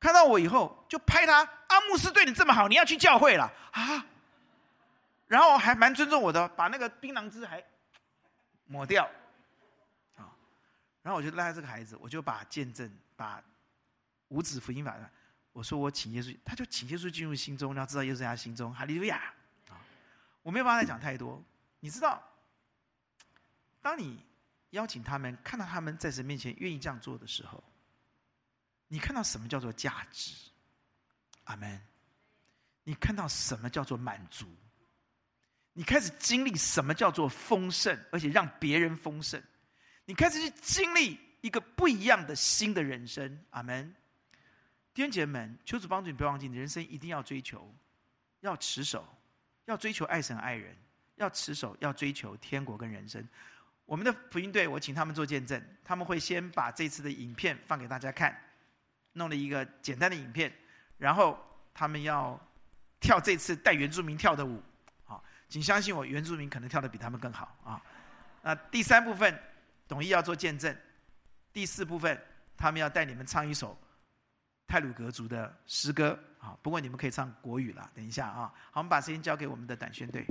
看到我以后就拍他。阿牧师对你这么好，你要去教会了啊？然后还蛮尊重我的，把那个槟榔汁还抹掉啊。然后我就拉这个孩子，我就把见证，把五子福音法，我说我请耶稣，他就请耶稣进入心中，然后知道耶稣在他心中，哈利路亚啊！我没有办法再讲太多，你知道，当你邀请他们，看到他们在神面前愿意这样做的时候，你看到什么叫做价值？阿门！你看到什么叫做满足？你开始经历什么叫做丰盛，而且让别人丰盛。你开始去经历一个不一样的新的人生，阿门。弟兄姐妹们，求主帮助你，不要忘记，你人生一定要追求，要持守，要追求爱神爱人，要持守，要追求天国跟人生。我们的福音队，我请他们做见证，他们会先把这次的影片放给大家看，弄了一个简单的影片，然后他们要跳这次带原住民跳的舞，请相信我，原住民可能跳的比他们更好啊。那第三部分。董毅要做见证，第四部分他们要带你们唱一首泰鲁格族的诗歌啊，不过你们可以唱国语了。等一下啊，好，我们把时间交给我们的短宣队。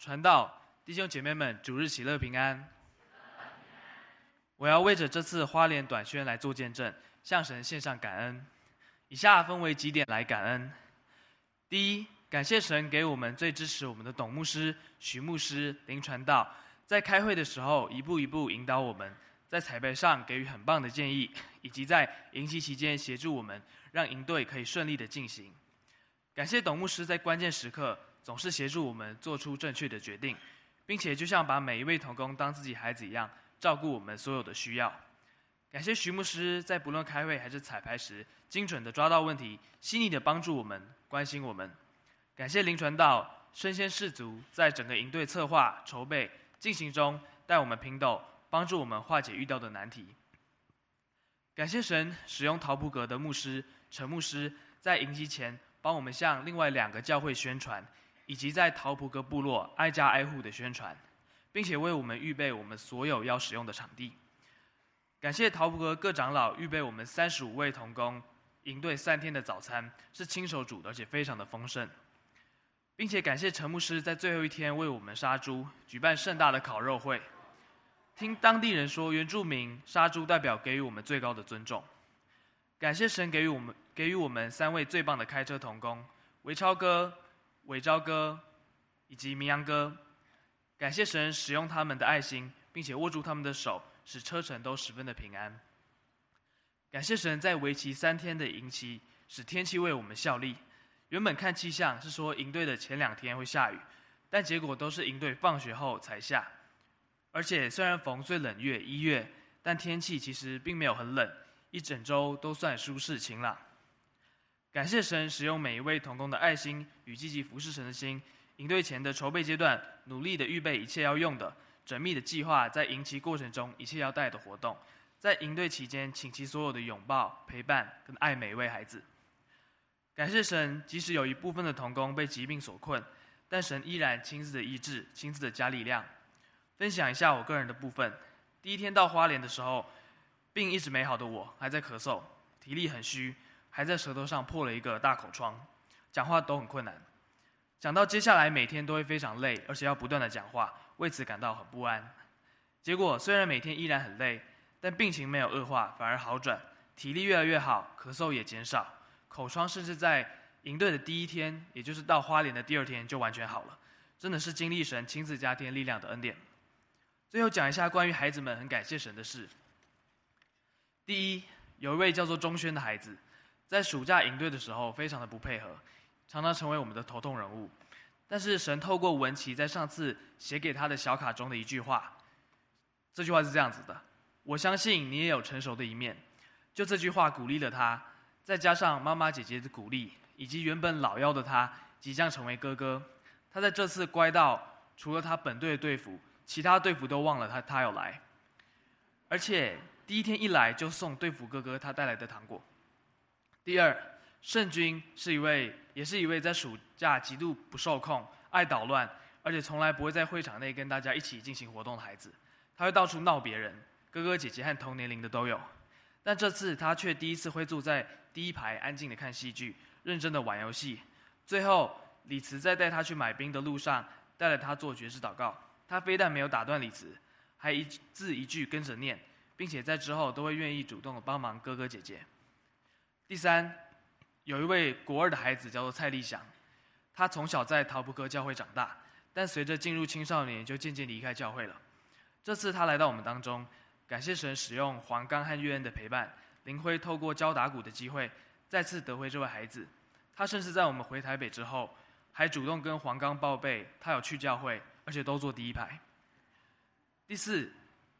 传道、弟兄姐妹们，主日喜乐平安。我要为着这次花莲短宣来做见证，向神献上感恩。以下分为几点来感恩：第一，感谢神给我们最支持我们的董牧师、徐牧师、林传道，在开会的时候一步一步引导我们，在彩排上给予很棒的建议，以及在营期期间协助我们，让营队可以顺利的进行。感谢董牧师在关键时刻。总是协助我们做出正确的决定，并且就像把每一位童工当自己孩子一样，照顾我们所有的需要。感谢徐牧师在不论开会还是彩排时，精准地抓到问题，细腻地帮助我们，关心我们。感谢林传道身先士卒，在整个营队策划、筹备、进行中带我们拼斗，帮助我们化解遇到的难题。感谢神使用陶普格的牧师陈牧师，在营期前帮我们向另外两个教会宣传。以及在陶普哥部落挨家挨户的宣传，并且为我们预备我们所有要使用的场地。感谢陶普哥各长老预备我们三十五位同工营队三天的早餐，是亲手煮的，而且非常的丰盛。并且感谢陈牧师在最后一天为我们杀猪，举办盛大的烤肉会。听当地人说，原住民杀猪代表给予我们最高的尊重。感谢神给予我们给予我们三位最棒的开车同工，维超哥。伟昭哥以及明阳哥，感谢神使用他们的爱心，并且握住他们的手，使车程都十分的平安。感谢神在为期三天的营期，使天气为我们效力。原本看气象是说营队的前两天会下雨，但结果都是营队放学后才下。而且虽然逢最冷月一月，但天气其实并没有很冷，一整周都算舒适晴朗。感谢神使用每一位童工的爱心与积极服侍神的心，营队前的筹备阶段，努力的预备一切要用的，缜密的计划在营期过程中一切要带的活动，在营队期间倾其所有的拥抱、陪伴跟爱每一位孩子。感谢神，即使有一部分的童工被疾病所困，但神依然亲自的医治，亲自的加力量。分享一下我个人的部分，第一天到花莲的时候，病一直没好的我还在咳嗽，体力很虚。还在舌头上破了一个大口疮，讲话都很困难。讲到接下来每天都会非常累，而且要不断的讲话，为此感到很不安。结果虽然每天依然很累，但病情没有恶化，反而好转，体力越来越好，咳嗽也减少，口疮甚至在营队的第一天，也就是到花莲的第二天就完全好了。真的是经历神亲自加添力量的恩典。最后讲一下关于孩子们很感谢神的事。第一，有一位叫做钟轩的孩子。在暑假营队的时候，非常的不配合，常常成为我们的头痛人物。但是神透过文琪在上次写给他的小卡中的一句话，这句话是这样子的：“我相信你也有成熟的一面。”就这句话鼓励了他，再加上妈妈姐姐的鼓励，以及原本老幺的他即将成为哥哥，他在这次乖到除了他本队的队服，其他队服都忘了他他要来，而且第一天一来就送队服哥哥他带来的糖果。第二，圣君是一位，也是一位在暑假极度不受控、爱捣乱，而且从来不会在会场内跟大家一起进行活动的孩子。他会到处闹别人，哥哥姐姐和同年龄的都有。但这次他却第一次会坐在第一排，安静的看戏剧，认真的玩游戏。最后，李慈在带他去买冰的路上，带了他做绝志祷告。他非但没有打断李慈，还一字一句跟着念，并且在之后都会愿意主动的帮忙哥哥姐姐。第三，有一位国二的孩子叫做蔡立祥，他从小在陶普哥教会长大，但随着进入青少年就渐渐离开教会了。这次他来到我们当中，感谢神使用黄刚和月恩的陪伴，林辉透过教打鼓的机会再次得回这位孩子。他甚至在我们回台北之后，还主动跟黄刚报备他有去教会，而且都坐第一排。第四，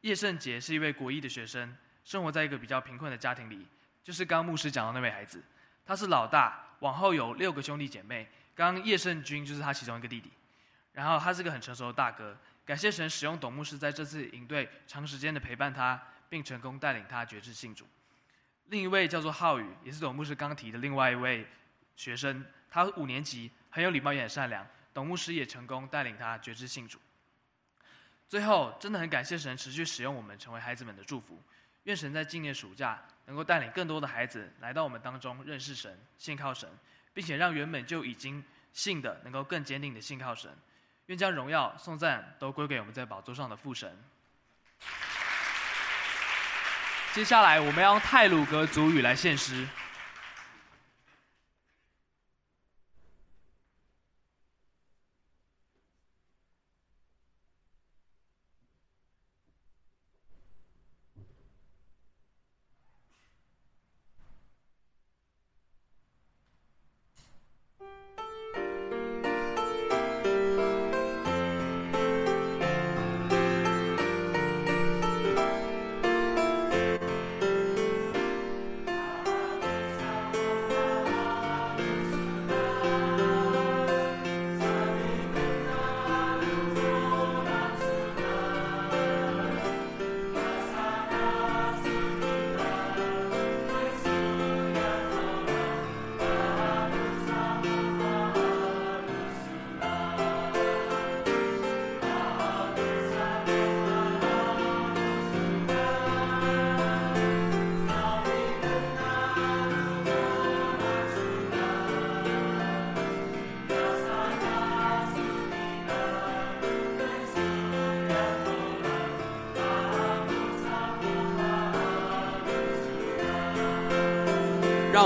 叶圣杰是一位国一的学生，生活在一个比较贫困的家庭里。就是刚牧师讲的那位孩子，他是老大，往后有六个兄弟姐妹。刚叶胜军就是他其中一个弟弟，然后他是个很成熟的大哥。感谢神使用董牧师在这次营队长时间的陪伴他，并成功带领他决志信主。另一位叫做浩宇，也是董牧师刚提的另外一位学生，他五年级，很有礼貌也很善良。董牧师也成功带领他决志信主。最后，真的很感谢神持续使用我们，成为孩子们的祝福。愿神在今年暑假能够带领更多的孩子来到我们当中，认识神、信靠神，并且让原本就已经信的能够更坚定的信靠神。愿将荣耀、颂赞都归给我们在宝座上的父神。接下来，我们要用泰鲁格族语来献诗。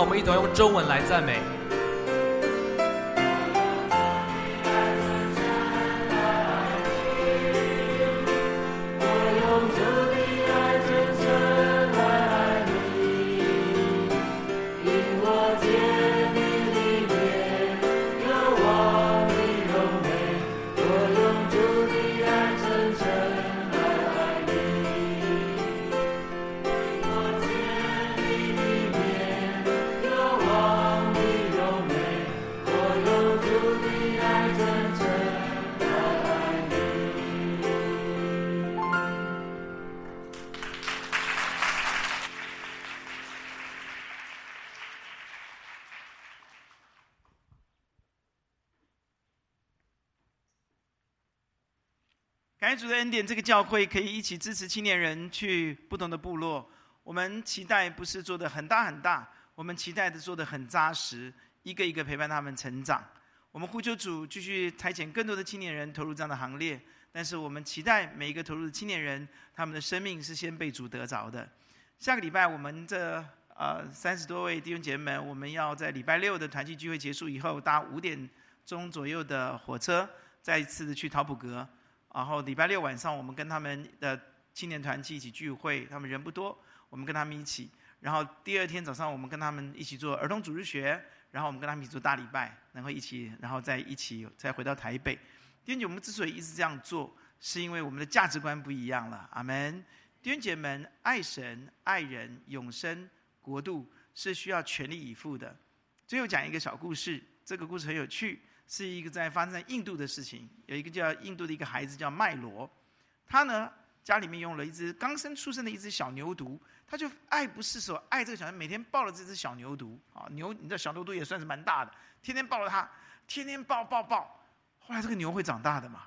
我们一同用中文来赞美。恩典，这个教会可以一起支持青年人去不同的部落。我们期待不是做的很大很大，我们期待的做的很扎实，一个一个陪伴他们成长。我们呼求主继续差遣更多的青年人投入这样的行列。但是我们期待每一个投入的青年人，他们的生命是先被主得着的。下个礼拜，我们这呃三十多位弟兄姐妹们，我们要在礼拜六的团契聚会结束以后，搭五点钟左右的火车，再一次的去陶普格。然后礼拜六晚上，我们跟他们的青年团契一起聚会，他们人不多，我们跟他们一起。然后第二天早上，我们跟他们一起做儿童主日学，然后我们跟他们一起做大礼拜，然后一起，然后再一起再回到台北。弟兄姐，我们之所以一直这样做，是因为我们的价值观不一样了。阿门。弟兄姐们，爱神、爱人、永生、国度是需要全力以赴的。最后讲一个小故事，这个故事很有趣。是一个在发生在印度的事情，有一个叫印度的一个孩子叫麦罗，他呢家里面用了一只刚生出生的一只小牛犊，他就爱不释手，爱这个小孩，每天抱了这只小牛犊。啊，牛你知道小牛犊也算是蛮大的，天天抱着它，天天抱抱抱，后来这个牛会长大的嘛，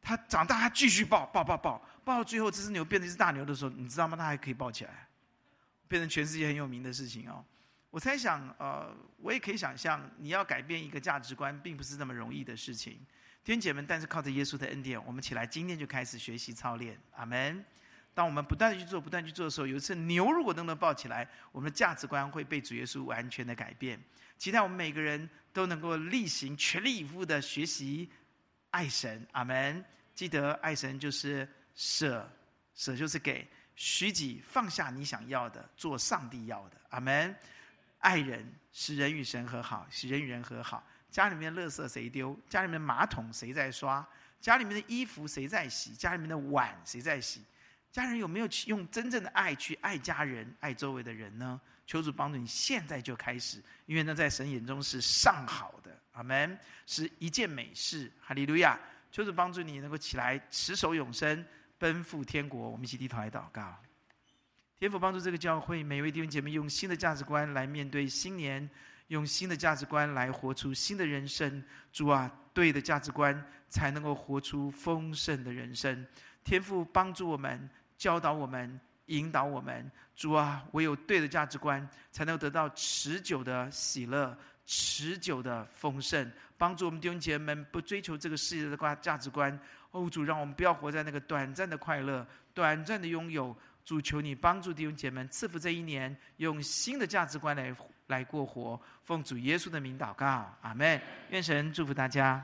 它长大它继续抱抱抱抱，抱到最后这只牛变成一只大牛的时候，你知道吗？它还可以抱起来，变成全世界很有名的事情哦。我猜想，呃，我也可以想象，你要改变一个价值观，并不是那么容易的事情。弟兄姐们，但是靠着耶稣的恩典，我们起来，今天就开始学习操练。阿门。当我们不断的去做，不断去做的时候，有一次牛如果都能抱起来，我们的价值观会被主耶稣完全的改变。期待我们每个人都能够例行全力以赴的学习爱神。阿门。记得爱神就是舍，舍就是给，许己放下你想要的，做上帝要的。阿门。爱人使人与神和好，使人与人和好。家里面的垃圾谁丢？家里面的马桶谁在刷？家里面的衣服谁在洗？家里面的碗谁在洗？家人有没有去用真正的爱去爱家人、爱周围的人呢？求主帮助你，现在就开始，因为那在神眼中是上好的。阿门，是一件美事。哈利路亚！求主帮助你能够起来，持守永生，奔赴天国。我们一起低头来祷告。天父帮助这个教会每一位弟兄姐妹用新的价值观来面对新年，用新的价值观来活出新的人生。主啊，对的价值观才能够活出丰盛的人生。天父帮助我们，教导我们，引导我们。主啊，唯有对的价值观，才能得到持久的喜乐，持久的丰盛，帮助我们弟兄姐妹们不追求这个世界的价价值观。哦，主，让我们不要活在那个短暂的快乐、短暂的拥有。主，求你帮助弟兄姐妹，赐福这一年，用新的价值观来来过活。奉主耶稣的名祷告，阿门。愿神祝福大家。